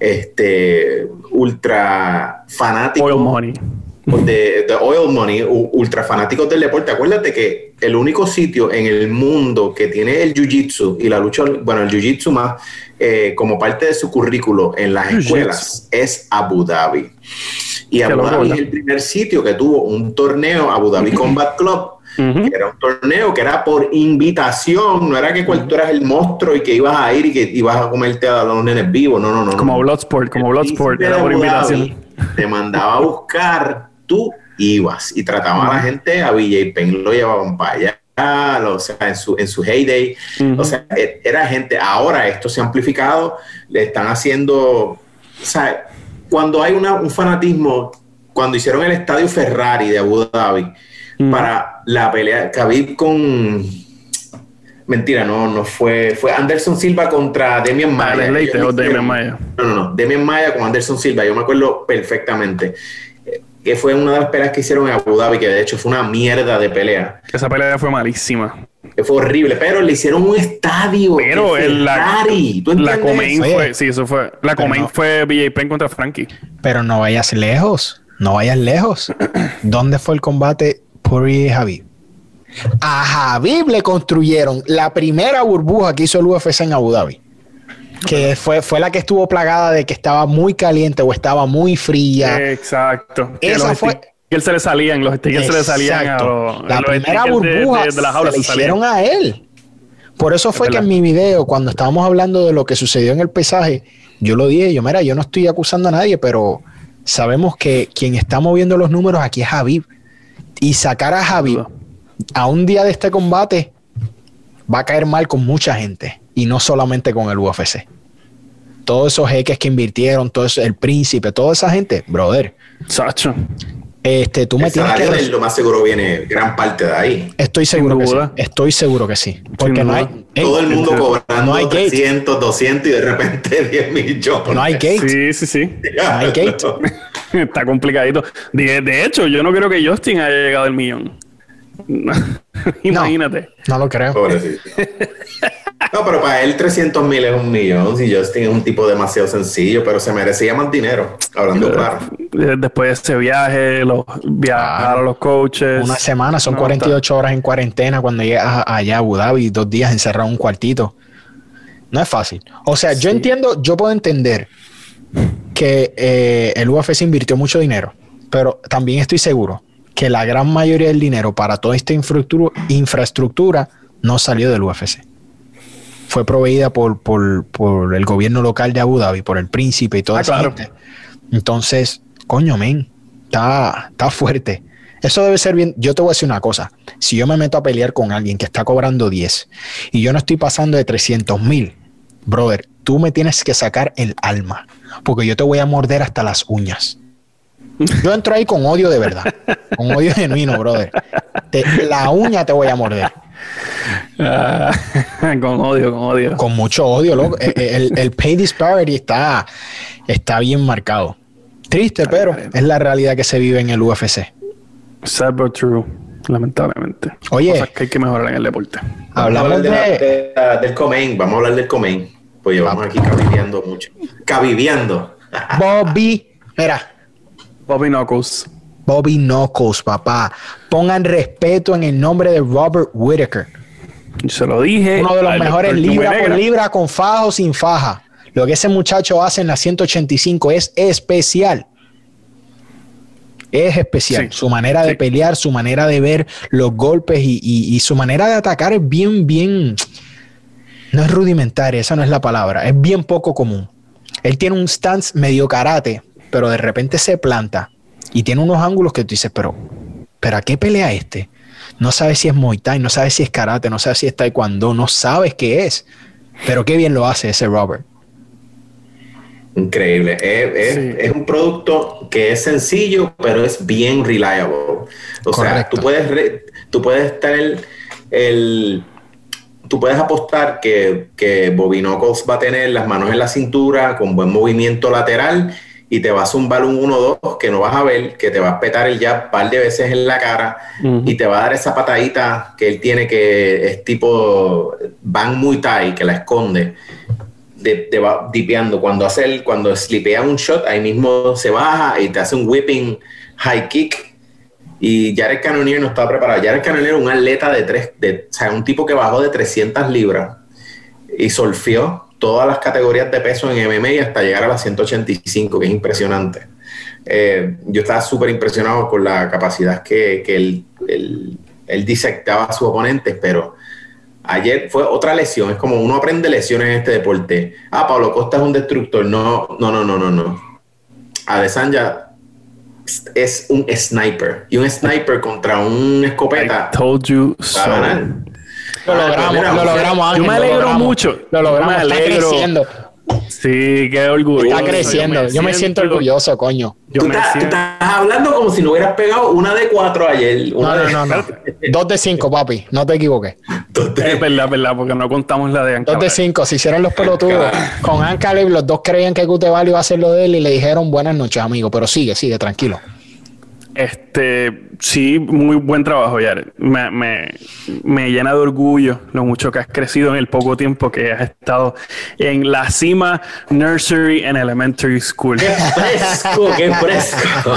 este ultra fanático Oil money. De, de oil money, ultra fanáticos del deporte. Acuérdate que el único sitio en el mundo que tiene el jiu-jitsu y la lucha, bueno, el jiu-jitsu más eh, como parte de su currículo en las escuelas es Abu Dhabi. Y Abu Dhabi es el primer sitio que tuvo un torneo, Abu Dhabi Combat Club, que era un torneo que era por invitación, no era que cual- tú eras el monstruo y que ibas a ir y que ibas a comerte a los nenes vivos, no, no, no. no. Como Bloodsport, como El Bloodsport, era por invitación. Te mandaba a buscar, tú ibas y trataban a la gente, a BJ Penn lo llevaban para allá, o sea, en su, en su heyday. O sea, e- era gente. Ahora esto se ha amplificado, le están haciendo. O sea, cuando hay una- un fanatismo, cuando hicieron el estadio Ferrari de Abu Dhabi para la pelea, Khabib con. Mentira, no, no fue. Fue Anderson Silva contra Demian Maya. Alex Leite Ellos o Demian Maia. no, no, no. Demian Maya con Anderson Silva. Yo me acuerdo perfectamente. Que fue una de las peleas que hicieron en Abu Dhabi, que de hecho fue una mierda de pelea. Esa pelea fue malísima. Que fue horrible, pero le hicieron un estadio. Pero el- la, Ferrari. ¿Tú la Comain fue, sí, eso fue. La Comain no. fue BJ Penn contra Frankie. Pero no vayas lejos, no vayas lejos. [clears throat] ¿Dónde fue el combate Puri y Javib? A Javib le construyeron la primera burbuja que hizo el UFC en Abu Dhabi. Que fue, fue la que estuvo plagada de que estaba muy caliente o estaba muy fría. Exacto. Esa fue- stickers se le salían, los stickers se le salían a los. La los primera de- burbuja de, de la jaula se hicieron a él. Por eso fue Es que en mi video, cuando estábamos hablando de lo que sucedió en el pesaje, yo lo dije, yo, mira, yo no estoy acusando a nadie, pero sabemos que quien está moviendo los números aquí es Javib. Y sacar a Javib a un día de este combate va a caer mal con mucha gente y no solamente con el UFC. Todos esos jeques que invirtieron, todo eso, el príncipe, toda esa gente, brother, Sacho. este, tú me tienes que... lo más seguro viene gran parte de ahí. Estoy seguro que sí. Estoy seguro que sí. Porque no hay, duda. Ey, Todo el mundo cobrando no hay gate. 300, 200 y de repente [laughs] 10 millones. no hay gate. Sí, sí, sí. No hay gate. [laughs] Está complicadito. De, de hecho, yo no creo que Justin haya llegado al millón. [laughs] Imagínate. No lo creo. Pobrecito. No, pero para él 300 mil es un millón. Si Justin es un tipo demasiado sencillo, pero se merecía más dinero, hablando claro. Eh, Después de ese viaje, los viajar a los coaches. Una semana, son No, 48 horas en cuarentena cuando llegas allá a Abu Dhabi, dos días encerrado en un cuartito. No es fácil. O sea, yo entiendo, yo puedo entender que eh, el UFC invirtió mucho dinero, pero también estoy seguro que la gran mayoría del dinero para toda esta infraestructura, infraestructura no salió del UFC. Fue proveída por, por- por el gobierno local de Abu Dhabi, por el príncipe y toda Ah, esa claro. gente. Entonces, coño, men, está, está fuerte. Eso debe ser bien. Yo te voy a decir una cosa. Si yo me meto a pelear con alguien que está cobrando 10 y yo no estoy pasando de 300 mil, brother, tú me tienes que sacar el alma. Porque yo te voy a morder hasta las uñas. Yo entro ahí con odio de verdad. Con odio genuino, brother. Te- la uña te voy a morder. Ah, [laughs] con odio, con odio. Con mucho odio, loco. Eh, eh, El, el pay disparity está, está bien marcado. Triste, pero es la realidad que se vive en el UFC. Sad but true, lamentablemente. Oye. Cosas que hay que mejorar en el deporte. Hablamos de la- de, de la- del Comain. Vamos a hablar del Comain. Pues llevamos aquí caviviando mucho. Caviviando. [laughs] Bobby. Mira, Bobby Knuckles. Bobby Knuckles, papá. Pongan respeto en el nombre de Robert Whittaker. Se lo dije. Uno de los mejores libra por libra, con faja o sin faja. Lo que ese muchacho hace en la 185 es especial. Es especial. Sí. Su manera de Sí. pelear, su manera de ver los golpes y, y- y su manera de atacar es bien, bien. No es rudimentaria, esa no es la palabra. Es bien poco común. Él tiene un stance medio karate, pero de repente se planta y tiene unos ángulos que tú dices, pero, pero ¿a qué pelea este? No sabes si es Muay Thai, no sabes si es karate, no sabes si es taekwondo, no sabes qué es. Pero qué bien lo hace ese Robert. Increíble. Es, es- Sí. es un producto que es sencillo, pero es bien reliable. O sea, tú puedes, re- tú puedes estar el, el- tú puedes apostar que, que Bobby Knuckles va a tener las manos en la cintura con buen movimiento lateral y te va a zumbar un 1-2 que no vas a ver, que te va a petar el jab un par de veces en la cara y te va a dar esa patadita que él tiene que es tipo Bang Muay Thai, que la esconde de, te va dipeando. Cuando hace el, cuando slipea un shot, ahí mismo se baja y te hace un whipping high kick. Y Jared Cannonier no estaba preparado. Jared Cannonier es un atleta de tres, de, o sea, un tipo que bajó de 300 libras y solfió todas las categorías de peso en MMA hasta llegar a las 185, que es impresionante. Eh, yo estaba súper impresionado con la capacidad que, que él, él- él disectaba a sus oponentes, pero ayer fue otra lesión. Es como uno aprende lesiones en este deporte. Ah, Pablo Costa es un destructor. No, no, no, no, no, no. Adesanya es un sniper. Y un sniper contra un escopeta. I told you so. Lo logramos, Mira, lo logramos, Ángel. Yo me alegro logramos. mucho. Lo logramos, está creciendo. Sí, qué orgullo. Está creciendo. Yo me siento orgulloso, coño. Yo tú, me estás, tú siento. estás hablando como si no hubieras pegado una de cuatro ayer. No, Una no, de- no, no. Dos de cinco, papi. No te equivoques. Es verdad, es verdad, porque no contamos la de Anca. Dos de cinco. Se hicieron los pelotudos. Con Ancaleb, los dos creían que Gutevali iba a hacer lo de él y le dijeron buenas noches, amigo. Pero sigue, sigue, tranquilo. Este, sí, muy buen trabajo, Jared. Me, me, me llena de orgullo lo mucho que has crecido en el poco tiempo que has estado en la cima nursery and elementary school. ¡Qué fresco! ¡Qué fresco!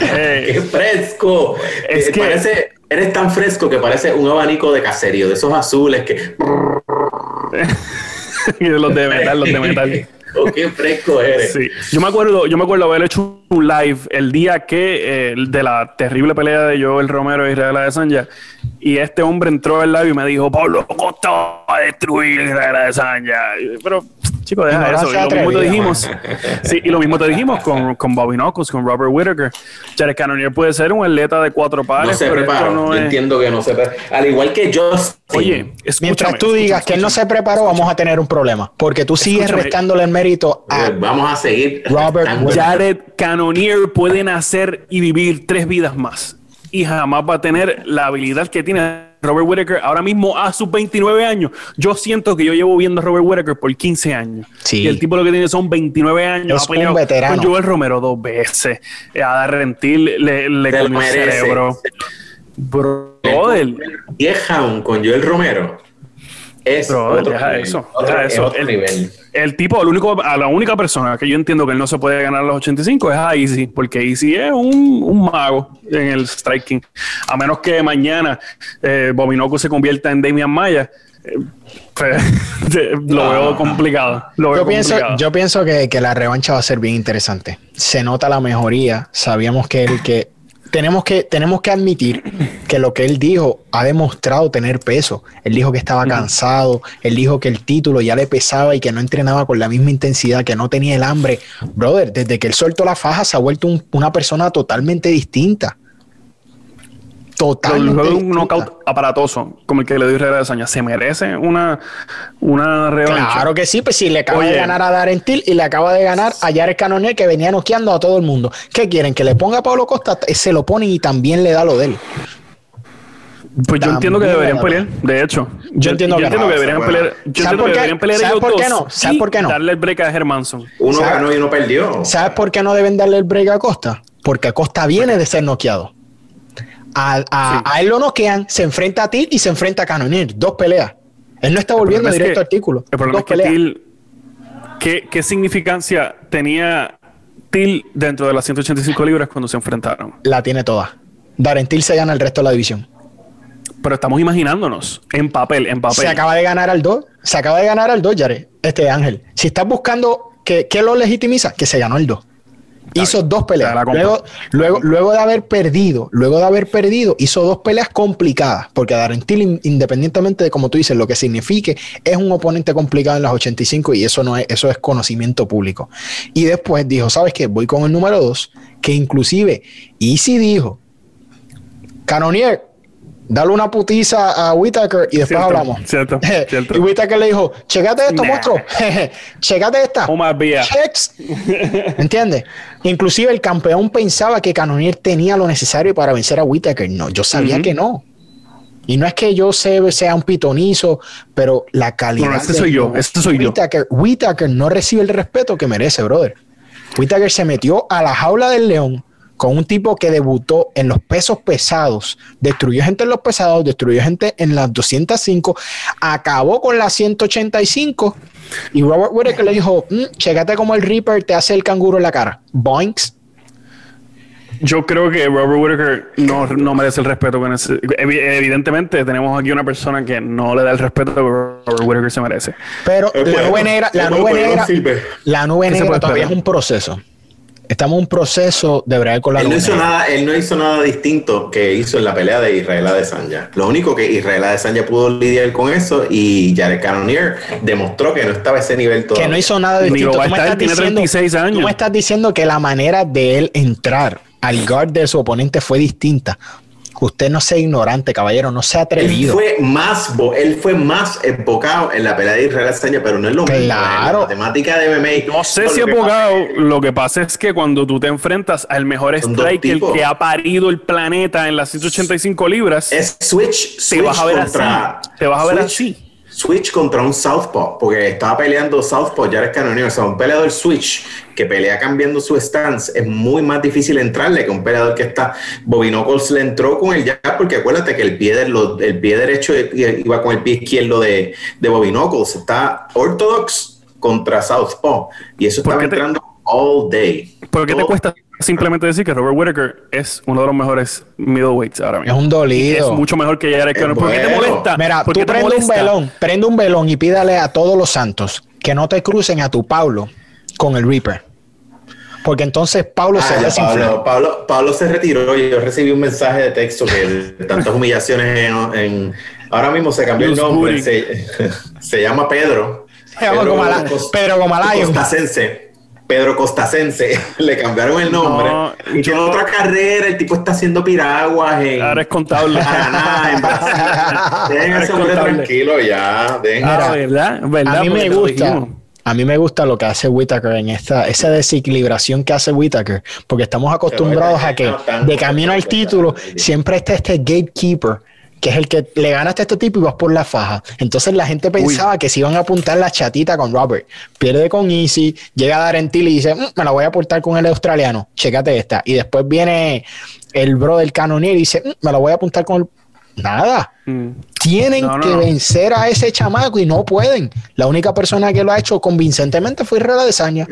[laughs] Eh, ¡Qué fresco! es Eh, que- parece, eres tan fresco que parece un abanico de caserío, de esos azules que. [laughs] los de metal, los de metal. [laughs] Oh, ¡Qué fresco eres! Sí. Yo me acuerdo, yo me acuerdo haber hecho un live el día que eh, de la terrible pelea de Joel Romero y Israel Adesanya y este hombre entró al live y me dijo Pablo Costa va a destruir Israel Adesanya. Pero chico, deja eso. Y lo mismo te dijimos. Sí, y lo mismo te dijimos con, con Bobby Knuckles, con Robert Whittaker. Jared Cannonier puede ser un atleta de cuatro pares, No se pero preparó. no Yo es- entiendo que no se preparó. Al igual que Justin. Oye, Mientras escúchame, tú digas escúchame, que él no se preparó, vamos a tener un problema. Porque tú sigues Escúchame. restándole el mérito a Eh, vamos a seguir. Robert Jared Cannonier puede nacer y vivir tres vidas más. Y jamás va a tener la habilidad que tiene Robert Whittaker ahora mismo a sus 29 años. Yo siento que yo llevo viendo a Robert Whittaker por 15 años. Sí. Y el tipo lo que tiene son 29 años. Es un veterano. Con Joel Romero dos veces. A Darrentil le, le el cerebro. Brother. Vieja con Joel Romero. Es otro deja nivel. eso, Otro- deja es eso. otro El- nivel. El tipo, el único, a la única persona que yo entiendo que él no se puede ganar a los 85 es a Easy, porque Easy es un, un mago en el striking. A menos que mañana eh, Bobinoco se convierta en Damian Maya, eh, pues, [laughs] lo veo complicado. Lo veo Yo pienso, complicado. yo pienso que, que la revancha va a ser bien interesante. Se nota la mejoría. Sabíamos que el que tenemos que tenemos que admitir que lo que él dijo ha demostrado tener peso. Él dijo que estaba cansado, él dijo que el título ya le pesaba y que no entrenaba con la misma intensidad, que no tenía el hambre. Brother, desde que él soltó la faja se ha vuelto un- una persona totalmente distinta. Totalmente. De un knockout aparatoso como el que le dio Israel Adesanya, se merece una, una revancha. Claro que sí, pues si le acaba Oye. de ganar a Darren Till y le acaba de ganar a Jared Cannonier que venía noqueando a todo el mundo. ¿Qué quieren? Que le ponga a Pablo Costa, se lo ponen y también le da lo de él. Pues yo entiendo que deberían pelear, de hecho. Yo entiendo que deberían pelear. Yo ¿Sabes entiendo por que qué? deberían pelear ¿Sabes ellos por qué no? ¿Sabes y por qué no? Darle el break a Hermanson. Uno ¿Sabe- ganó y uno perdió. ¿Sabes por qué no deben darle el break a Costa? Porque Costa viene de ser noqueado. A, a- Sí. a él lo noquean, se enfrenta a Till y se enfrenta a Cannonier. Dos peleas. Él no está volviendo es directo que- al artículo. El problema Dos es que peleas. Till, ¿qué, ¿qué significancia tenía Till dentro de las 185 libras cuando se enfrentaron? La tiene toda. Darren Till se gana el resto de la división. Pero estamos imaginándonos en papel, en papel. Se acaba de ganar al 2. Se acaba de ganar al 2, Jared. Este Ángel. Si estás buscando que, ¿qué lo legitimiza, que se ganó el 2. Hizo dos peleas. Luego, luego, luego de haber perdido, luego de haber perdido, hizo dos peleas complicadas. Porque Darren Till, in- independientemente de como tú dices, lo que signifique, es un oponente complicado en las 85 y eso no es, eso es conocimiento público. Y después dijo, ¿sabes qué? Voy con el número 2, que inclusive Easy dijo, Canonier, dale una putiza a Whitaker y después Cierto, hablamos. cierto, [laughs] cierto. y Whitaker le dijo, checate esto, Nah. monstruo. [laughs] checate esta. Oh. [laughs] ¿Entiendes? Inclusive el campeón pensaba que Canonier tenía lo necesario para vencer a Whitaker. No, yo sabía que no. Y no es que yo se- sea un pitonizo, pero la calidad. No, de- soy yo, ese soy yo. Whittaker, Whittaker no recibe el respeto que merece, brother. Whittaker se metió a la jaula del león con un tipo que debutó en los pesos pesados, destruyó gente en los pesados, destruyó gente en las 205, acabó con las 185 y Robert Whittaker le dijo, "Mm, chécate como el Reaper te hace el canguro en la cara. Boinks. Yo creo que Robert Whittaker no, no merece el respeto Evidentemente, tenemos aquí una persona que no le da el respeto que Robert Whittaker se merece. Pero Eh, la bueno, nube negra, la nube negra, la nube ¿Qué se negra todavía es un proceso. Estamos en un proceso de bregar con la Él no, hizo nada, él no hizo nada distinto que hizo en la pelea de Israel Adesanya. Lo único que Israel Adesanya pudo lidiar con eso y Jared Cannonier demostró que no estaba a ese nivel todavía. que no hizo nada distinto. Tú me estás tiene diciendo- 36 años. Tú me estás diciendo que la manera de él entrar al guard de su oponente fue distinta. Usted no sea ignorante, caballero, no sea Él atrevido. fue más, bo- él fue más enfocado en la pelea de Israel Adesanya, pero no es lo mismo. Claro. La temática de MMA. No sé si abogado, lo que pasa es que cuando tú te enfrentas al mejor striker que ha parido el planeta en las 185 libras, Es Switch, te Switch vas a ver contra. así. Te vas a ver Switch- así. Switch contra un Southpaw, porque estaba peleando Southpaw, ya eres canonero, o sea, un peleador Switch que pelea cambiando su stance, es muy más difícil entrarle que un peleador que está, Bobby Knuckles le entró con el jab, porque acuérdate que el pie, de lo- el pie derecho iba con el pie izquierdo de, de Bobby Knuckles, está Orthodox contra Southpaw, y eso ¿Por estaba te- entrando all day. ¿Por qué te cuesta simplemente decir que Robert Whittaker es uno de los mejores middleweights ahora Es mismo? un Es dolido. mucho mejor que Jared Cannonier. ¿Por qué te molesta? Mira, ¿Por tú prende un velón, prende un velón y pídale a todos los santos que no te crucen a tu Pablo con el Reaper. Porque entonces Pablo Ah, se ya, desinfla. Pablo, Pablo, Pablo se retiró y yo recibí un mensaje de texto que de tantas humillaciones en, en- ahora mismo se cambió el nombre, se, [laughs] se llama Pedro. Se Cos- Pedro Gomalayo. Costacense. Pedro Costacense. [laughs] Le cambiaron el nombre. No, y yo- tiene otra carrera. El tipo está haciendo piraguas en Ahora es contable. Paraná, en Brasil. [laughs] Dejen ese es hombre contable. tranquilo ya. Dejen Ah, ¿verdad? ¿verdad? A mí me gusta. A mí me gusta lo que hace Whitaker en esta, esa desequilibración que hace Whitaker, porque estamos acostumbrados a que de camino al título siempre está este gatekeeper, que es el que le ganaste a este tipo y vas por la faja. Entonces la gente pensaba que se iban a apuntar la chatita con Robert. Pierde con Easy, llega a dar en Till y dice, "Mm, me la voy a aportar con el australiano, chécate esta. Y después viene el bro del Canonier y dice, "Mm, me la voy a apuntar con el... Nada. Mm. Tienen No, no, que no. vencer a ese chamaco y no pueden. La única persona que lo ha hecho convincentemente fue Israel Adesanya.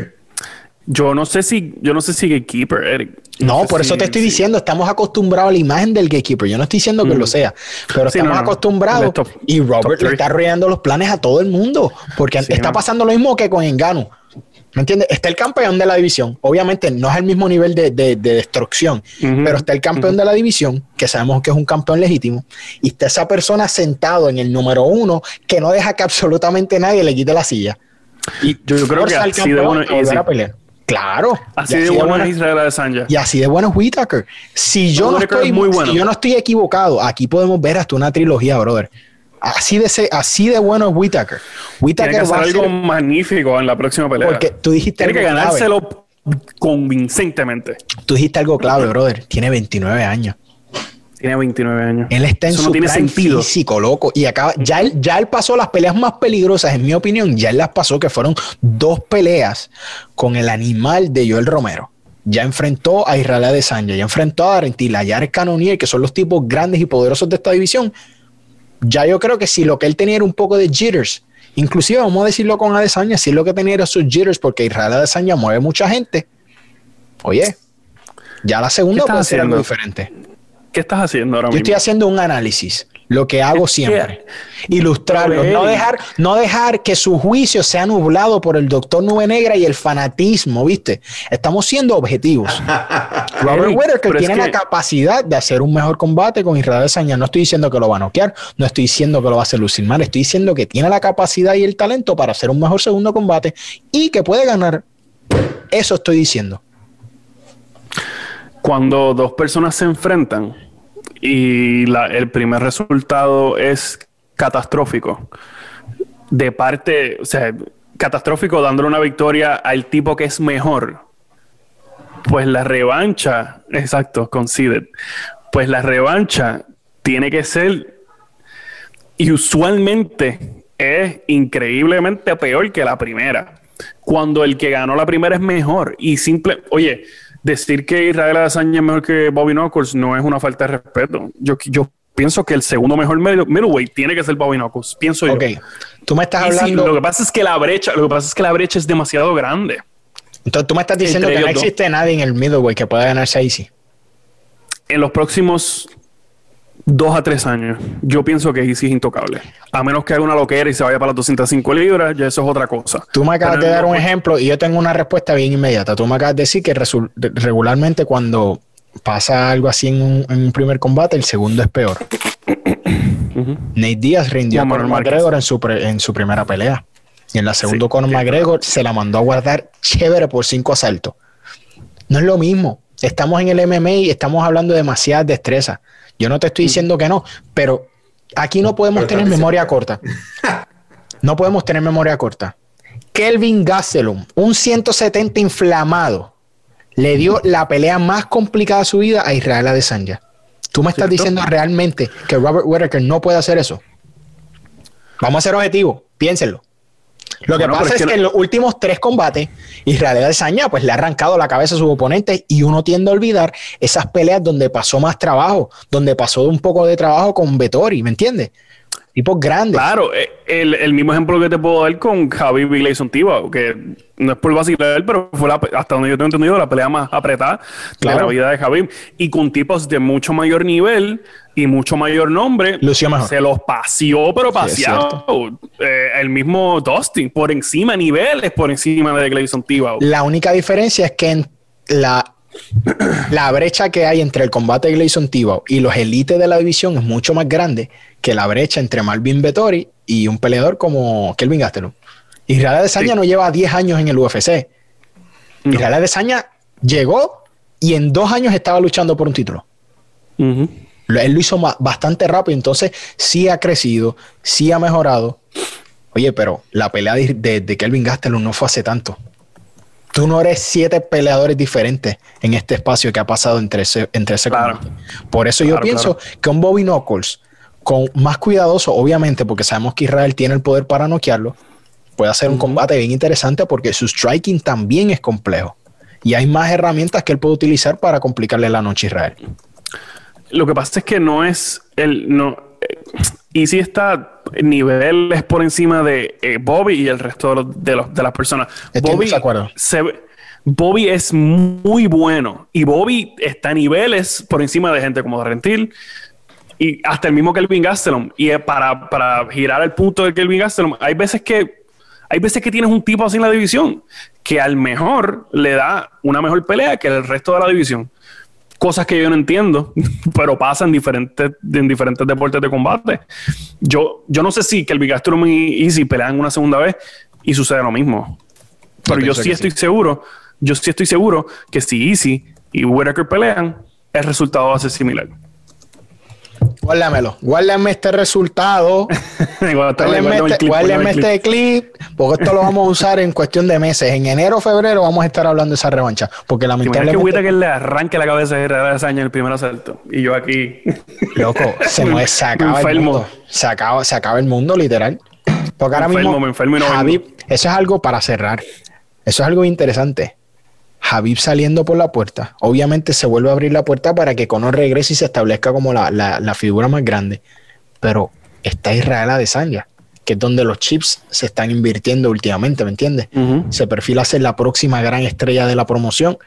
Yo no sé si, yo no sé si Gatekeeper, Eric. No, sé por eso si- te estoy si- diciendo, estamos acostumbrados a la imagen del gatekeeper. Yo no estoy diciendo que Mm. lo sea, pero Sí, estamos no, no. acostumbrados. Top- y Robert le está arruinando los planes a todo el mundo, porque Sí, está pasando lo mismo que con Engano. ¿Me entiendes? Está el campeón de la división. Obviamente no es el mismo nivel de, de- de destrucción, pero está el campeón de la división, que sabemos que es un campeón legítimo, y está esa persona sentado en el número uno que no deja que absolutamente nadie le quite la silla. Y yo, yo creo que así de campeón bueno Easy. a pelear. Claro. Así de bueno es Israel Adesanya. y así de bueno es Whitaker. Si yo, no estoy, es muy bueno. si yo no estoy equivocado, aquí podemos ver hasta una trilogía, brother. Así de, así de bueno es Whitaker. Tiene Whitaker que hacer va a algo ser- magnífico en la próxima pelea. Porque tú dijiste Tiene que algo clave. ganárselo convincentemente. Tú dijiste algo clave, brother. Tiene 29 años. Tiene 29 años. Él está en Eso su no tiene prime sentido. físico, loco. Y acaba, ya él, ya él pasó las peleas más peligrosas, en mi opinión, ya él las pasó, que fueron dos peleas con el animal de Joel Romero. Ya enfrentó a Israel Adesanya, ya enfrentó a Darentila, a Jared Cannonier, que son los tipos grandes y poderosos de esta división. Ya yo creo que si lo que él tenía era un poco de jitters, inclusive vamos a decirlo con Adesanya, si lo que tenía era sus jitters, porque Israel Adesanya mueve mucha gente. Oye, ya la segunda ¿Qué estás puede ser algo diferente. ¿Qué estás haciendo ahora Yo mismo? estoy haciendo un análisis, lo que hago siempre. Ilustrarlo, no dejar, no dejar que su juicio sea nublado por el doctor Nube Negra y el fanatismo, ¿viste? Estamos siendo objetivos. [laughs] Robert Whittaker tiene la que- capacidad de hacer un mejor combate con Israel Adesanya. No estoy diciendo que lo va a noquear, no estoy diciendo que lo va a hacer lucir mal, estoy diciendo que tiene la capacidad y el talento para hacer un mejor segundo combate y que puede ganar. Eso estoy diciendo. Cuando dos personas se enfrentan y la- el primer resultado es catastrófico, de parte, o sea, catastrófico dándole una victoria al tipo que es mejor, pues la revancha, exacto, conceded, pues la revancha tiene que ser, y usualmente es increíblemente peor que la primera. Cuando el que ganó la primera es mejor y simple, oye, decir que Israel Adesanya es mejor que Bobby Knuckles no es una falta de respeto. Yo, yo pienso que el segundo mejor middle- middleweight tiene que ser Bobby Knuckles, pienso yo. Ok, tú me estás Y hablando. lo que pasa es que la brecha, lo que pasa es que la brecha es demasiado grande. Entonces tú me estás diciendo Entre que no dos. existe nadie en el middleweight que pueda ganarse a Easy. En los próximos dos a tres años, yo pienso que Easy es intocable. A menos que haga una loquera y se vaya para las 205 libras, ya eso es otra cosa. Tú me acabas Pero de dar un ejemplo y yo tengo una respuesta bien inmediata. Tú me acabas de decir que regularmente cuando pasa algo así en un, en un primer combate, el segundo es peor. Nate Díaz rindió a Conor. McGregor en su, pre- en su primera pelea. Y en la segunda, Sí, Conor McGregor se la mandó a guardar chévere por cinco asaltos. No es lo mismo. Estamos en el MMA y estamos hablando de demasiadas destrezas. Yo no te estoy diciendo que no, pero aquí no podemos Pero tener memoria corta. [laughs] No podemos tener memoria corta. Kelvin Gastelum, un 170 inflamado, le dio la pelea más complicada de su vida a Israel Adesanya. ¿Tú me estás ¿Cierto? diciendo realmente que Robert Whittaker no puede hacer eso? Vamos a ser objetivos, piénsenlo. Lo que Bueno, pasa es es que, que en los últimos tres combates, Israel Adesanya pues le ha arrancado la cabeza a sus oponentes y uno tiende a olvidar esas peleas donde pasó más trabajo, donde pasó un poco de trabajo con Vettori, ¿me entiendes? Tipos grandes. Claro, eh, el, el mismo ejemplo que te puedo dar con Javi y Gleison Tiva, que no es por vacilar, pero fue la, hasta donde yo tengo entendido la pelea más apretada de Claro. la vida de Javi. Y con tipos de mucho mayor nivel y mucho mayor nombre, mejor. se los paseó, pero paseado. Eh, el mismo Dustin, por encima, niveles por encima de Gleison Tiva. La única diferencia es que en la, la brecha que hay entre el combate de Gleison Tibau y los élites de la división es mucho más grande que la brecha entre Malvin Vettori y un peleador como Kelvin Gastelum. Israel Adesanya Sí. no lleva 10 años en el UFC. No. Israel Adesanya llegó y en dos años estaba luchando por un título. Él lo hizo bastante rápido, entonces sí ha crecido, sí ha mejorado. Oye, pero la pelea de, de- de Kelvin Gastelum no fue hace tanto. Tú no eres siete peleadores diferentes en este espacio que ha pasado entre ese, entre ese Claro. Por eso yo Claro, pienso que un Bobby Knuckles, con más cuidadoso, obviamente, porque sabemos que Israel tiene el poder para noquearlo, puede hacer un combate bien interesante porque su striking también es complejo. Y hay más herramientas que él puede utilizar para complicarle la noche a Israel. Lo que pasa es que no es el. No, eh, Easy está niveles por encima de eh, Bobby y el resto de, los- de, las personas. Estoy Bobby, se Bobby es muy bueno y Bobby está a niveles por encima de gente como Rentil y hasta el mismo Kelvin Gastelum. Y eh, para, para girar el punto de Kelvin Gastelum, hay veces que hay veces que tienes un tipo así en la división que al mejor le da una mejor pelea que el resto de la división cosas que yo no entiendo, [laughs] pero pasan en diferentes, en diferentes deportes de combate. Yo, yo no sé si el Gastelum y Easy pelean una segunda vez y sucede lo mismo. Pero yo, sí estoy sí. seguro, yo sí estoy seguro que si Easy y Whitaker pelean, el resultado va a ser similar. Guárdamelo, guárdame este resultado, [laughs] guárdame este, clip, guárdame este clip, porque esto lo vamos a usar en cuestión de meses. En enero o febrero vamos a estar hablando de esa revancha, porque ¿Te imaginas que lamentablemente, Whitaker le arranque la cabeza de Herrera en el primer asalto? Y yo aquí. loco, se, [laughs] mueve, se acaba el mundo, se acaba, se acaba el mundo literal. Porque ahora Me enfermo, mismo, me enfermo y no vengo. eso es algo para cerrar, eso es algo interesante. Habib saliendo por la puerta, obviamente se vuelve a abrir la puerta para que Conor regrese y se establezca como la, la- la figura más grande. Pero está Israel Adesanya, que es donde los chips se están invirtiendo últimamente, ¿me entiendes? Se perfila ser la próxima gran estrella de la promoción.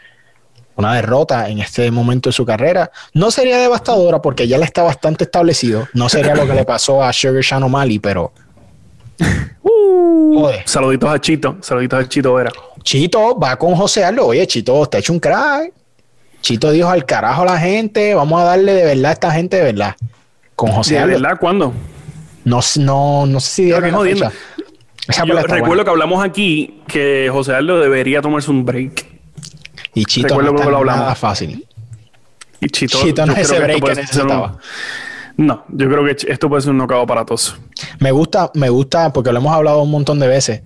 Una derrota en este momento de su carrera no sería devastadora porque ya le está bastante establecido. No sería lo que le pasó a Sugar Sean O'Malley, pero [laughs] Uh, saluditos a Chito, saluditos a Chito Vera. Chito va con José Aldo. Oye, Chito, está hecho un crack. Chito dijo al carajo a la gente, vamos a darle de verdad a esta gente de verdad. Con José ¿De Aldo. verdad cuándo? No, no, no sé si Yo recuerdo buena. que hablamos aquí que José Aldo debería tomarse un break. Y Chito recuerdo no está lo hablamos. nada fácil. Y Chito, Chito no es ese break que un- necesitaba. No, yo creo que esto puede ser un knockout para todos. Me gusta, me gusta, porque lo hemos hablado un montón de veces.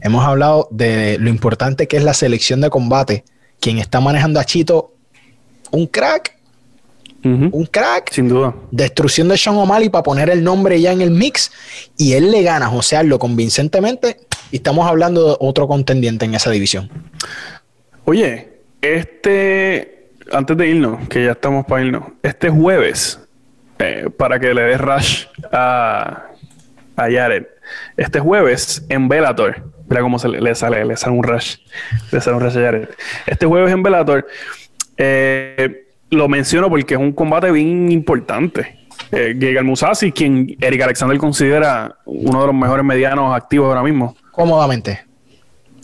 Hemos hablado de lo importante que es la selección de combate. Quien está manejando a Chito, un crack, un crack. Sin duda. Destrucción de Sean O'Malley para poner el nombre ya en el mix. Y él le gana a José Aldo convincentemente. Y estamos hablando de otro contendiente en esa división. Oye, este, antes de irnos, que ya estamos para irnos, este jueves, eh, para que le dé rush a, a Jared, este jueves en Bellator, mira cómo se le, le sale, le sale un rush, le sale un rush a Jared. Este jueves en Bellator, eh, lo menciono porque es un combate bien importante. Eh, Gigal Musasi, quien Eric Alexander considera uno de los mejores medianos activos ahora mismo. Cómodamente.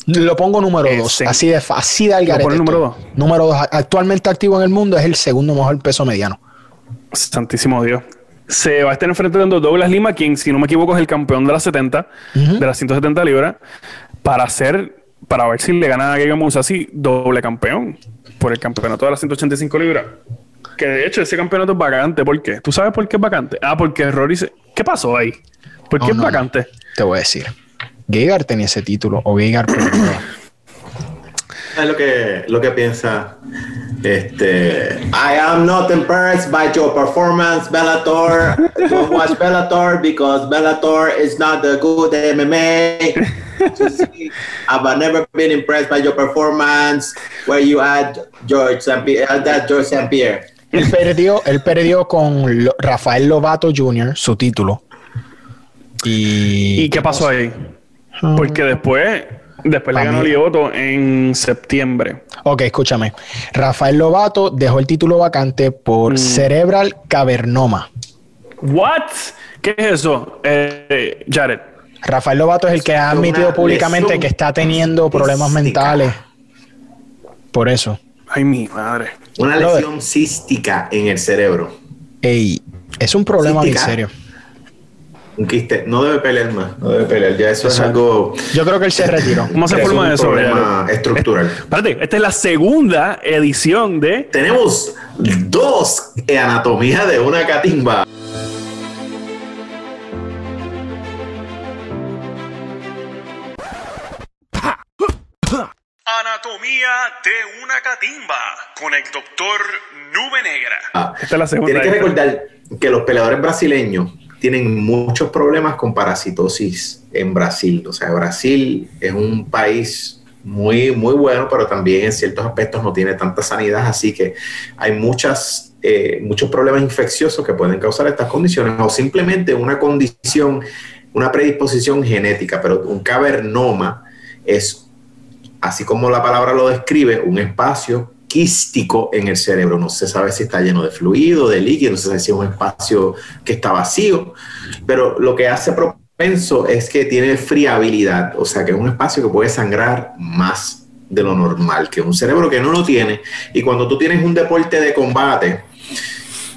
Lo pongo número Eh, dos. sí. Así de, así de algarete pone número estoy. dos? Número dos. Actualmente activo en el mundo es el segundo mejor peso mediano. Santísimo Dios. Se va a estar enfrentando Douglas Lima, quien, si no me equivoco, es el campeón de las 70, de las 170 libras, para ser para ver si le gana a Giga Musasi doble campeón por el campeonato de las 185 libras. Que de hecho ese campeonato es vacante. ¿Por qué? ¿Tú sabes por qué es vacante? Ah, porque Rory se... ¿Qué pasó ahí? ¿Por qué No, es no, vacante? Te voy a decir. Geiger tenía ese título, o. Es lo que, lo que piensa. Este, I am not impressed by your performance, Bellator. Don't watch Bellator because Bellator is not a good MMA. To see, I've never been impressed by your performance. Where you at George St. Pierre? that George St. Pierre. él perdió, él perdió con Lo- Rafael Lobato Jr. su título. Y, ¿Y qué pasó ahí? Porque después, después le ganó Lioto en septiembre. Ok, escúchame. Rafael Lobato dejó el título vacante por cerebral cavernoma. ¿What? ¿Qué es eso, eh, Jared? Rafael Lobato es el que ha admitido públicamente que está teniendo problemas cística. mentales. Por eso. Ay, mi madre. Una lesión cística en el cerebro. Ey, es un problema Cística. serio. Un quiste. No debe pelear más. No debe pelear. Ya eso, es algo. Yo creo que él se [laughs] retiró. ¿Cómo se es forma un eso? problema estructural. Espérate, esta es la segunda edición de Tenemos dos anatomía de una catimba. Anatomía de una catimba con el doctor Nube Negra. Esta es la segunda. Tienes que recordar que los peleadores brasileños tienen muchos problemas con parasitosis en Brasil. O sea, Brasil es un país muy, muy bueno, pero también en ciertos aspectos no tiene tanta sanidad, así que hay muchas, eh, muchos problemas infecciosos que pueden causar estas condiciones o simplemente una condición, una predisposición genética, pero un cavernoma es así como la palabra lo describe, un espacio quístico en el cerebro. No se sabe si está lleno de fluido, de líquido, no se sabe si es un espacio que está vacío, pero lo que hace propenso es que tiene friabilidad, o sea que es un espacio que puede sangrar más de lo normal, que un cerebro que no lo tiene. Y cuando tú tienes un deporte de combate,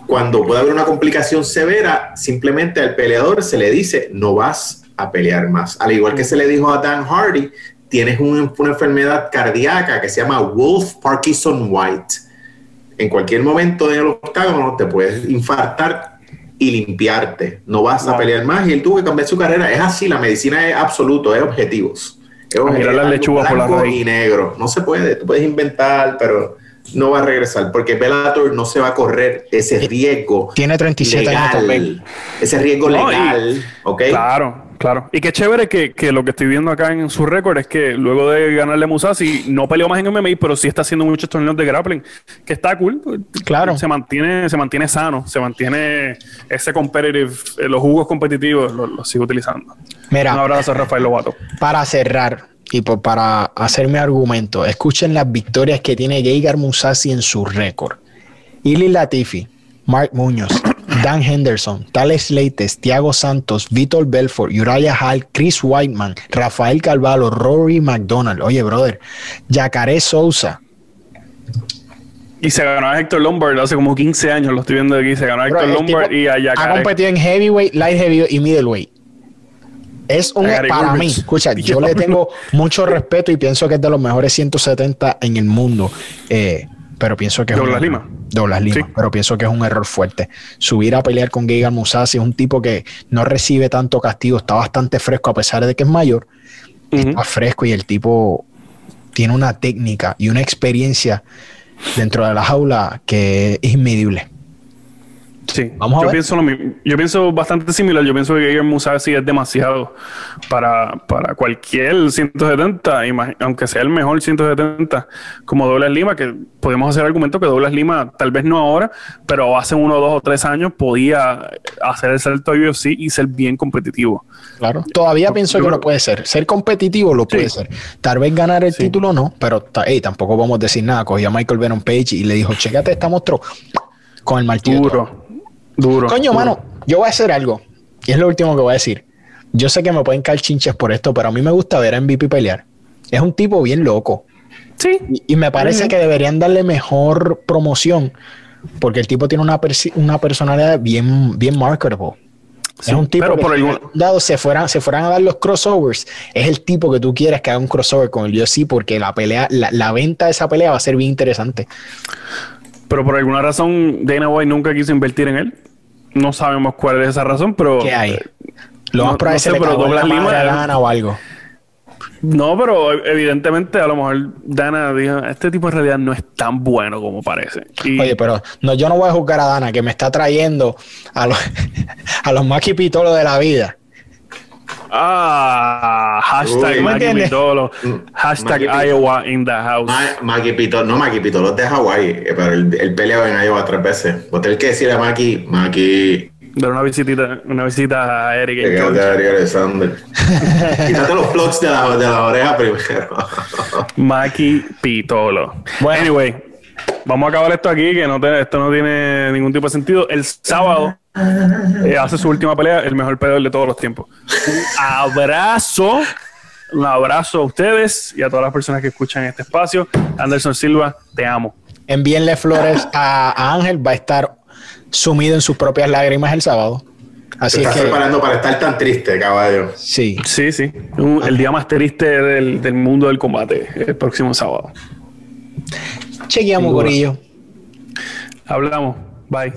cuando puede haber una complicación severa, simplemente al peleador se le dice, no vas a pelear más. Al igual que se le dijo a Dan Hardy, tienes un- una enfermedad cardíaca que se llama Wolf Parkinson White. En cualquier momento en el octágono te puedes infartar y limpiarte. No vas a pelear más y él tuvo que cambiar su carrera. Es así, la medicina es absoluto, es objetivos. Es A girar las lechugas por la raíz. y negro. No se puede, tú puedes inventar, pero no va a regresar porque Bellator no se va a correr ese riesgo Tiene 37 años legal, también. ese riesgo No, y- legal, ¿ok? Claro, claro. Y qué chévere que, que lo que estoy viendo acá en su récord es que luego de ganarle a Musasi, no peleó más en MMA, pero sí está haciendo muchos torneos de grappling, que está cool. Claro. Se mantiene, se mantiene sano, se mantiene ese competitive, eh, los jugos competitivos los, los sigue utilizando. Mira, Un abrazo a Rafael Lobato. para cerrar y por- para hacer mi argumento, escuchen las victorias que tiene Geigar Musasi en su récord. Ili Latifi, Mark Muñoz, Dan Henderson, Tales Leites, Thiago Santos, Vitor Belfort, Uriah Hall, Chris Whiteman, Rafael Calvalo, Rory McDonald, oye brother, Yacaré Sousa, Y se ganó a Héctor Lombard hace como 15 años, lo estoy viendo aquí. Se ganó a Héctor Lombard y a ha Yacaré. competido en heavyweight, light heavyweight y middleweight. Es un para mí, escucha, yo le tengo mucho respeto y pienso que es de los mejores 170 en el mundo. Eh, pero pienso que es Douglas un Lima. Douglas Lima, Sí. pero pienso que es un error fuerte. Subir a pelear con Giga Musasi es un tipo que no recibe tanto castigo, está bastante fresco a pesar de que es mayor, está fresco y el tipo tiene una técnica y una experiencia dentro de la jaula que es inmedible. Sí, Vamos a yo ver. pienso lo mismo. Yo pienso bastante similar. Yo pienso que Gayer Musasi es demasiado para, para cualquier 170, imag- aunque sea el mejor 170 como Douglas Lima, que podemos hacer argumento que Douglas Lima, tal vez no ahora, pero hace uno, dos o tres años podía hacer el salto a UFC y ser bien competitivo. Claro. Todavía pienso yo que creo- lo puede ser. Ser competitivo lo puede Sí. ser. Tal vez ganar el Sí. título no, pero ta- ey, tampoco vamos a decir nada. Cogió a Michael Venom Page y le dijo, chécate esta monstruo con el martillo. de Thor". Duro, duro. Coño, duro. mano, yo voy a hacer algo. Y es lo último que voy a decir. Yo sé que me pueden caer chinches por esto, pero a mí me gusta ver a MVP pelear. Es un tipo bien loco. Sí, Y, y me parece que deberían darle mejor promoción porque el tipo tiene una, una personalidad bien, bien marketable. es un tipo pero que por algún- dado se fueran, se fueran a dar los crossovers, es el tipo que tú quieres que haga un crossover con el UFC porque la pelea, la, la venta de esa pelea va a ser bien interesante. Pero por alguna razón Dana White nunca quiso invertir en él. No sabemos cuál es esa razón, pero... ¿Qué hay? Lo no- más probable no es que sé, le pero la Lima- Dana o algo. No, pero evidentemente a lo mejor Dana dijo, este tipo en realidad no es tan bueno como parece. Y Oye, pero no, yo no voy a juzgar a Dana que me está trayendo a los, [laughs] a los Pitolo de la vida. Ah, hashtag Uy. Maggie ¿Me entiendes? Pitolo, Mm, hashtag Maggie Pitolo. Iowa in the house. Ma- Maki Pito, no Maki Pito, los de Hawái, eh, pero el, el peleado en Iowa tres veces. Vos tenés que decirle a Maki, Maki, Dar una visitita, una visita a Eric. que Georgia. Ari Alexander. [laughs] Quítate los plugs de la, de la oreja primero. [laughs] Maki Pitolo. Bueno. Anyway, vamos a acabar esto aquí, que no te- esto no tiene ningún tipo de sentido. El sábado eh, hace su última pelea, el mejor peleador de todos los tiempos. Un abrazo, un abrazo a ustedes y a todas las personas que escuchan este espacio. Anderson Silva, te amo. Envíenle flores a, Ángel, va a estar sumido en sus propias lágrimas el sábado. Te Así es estás que preparando para estar tan triste, caballo. sí, Sí, sí. Un- el día más triste del, del mundo del combate, el próximo sábado. chequeamos. Corillo. Hablamos. Bye.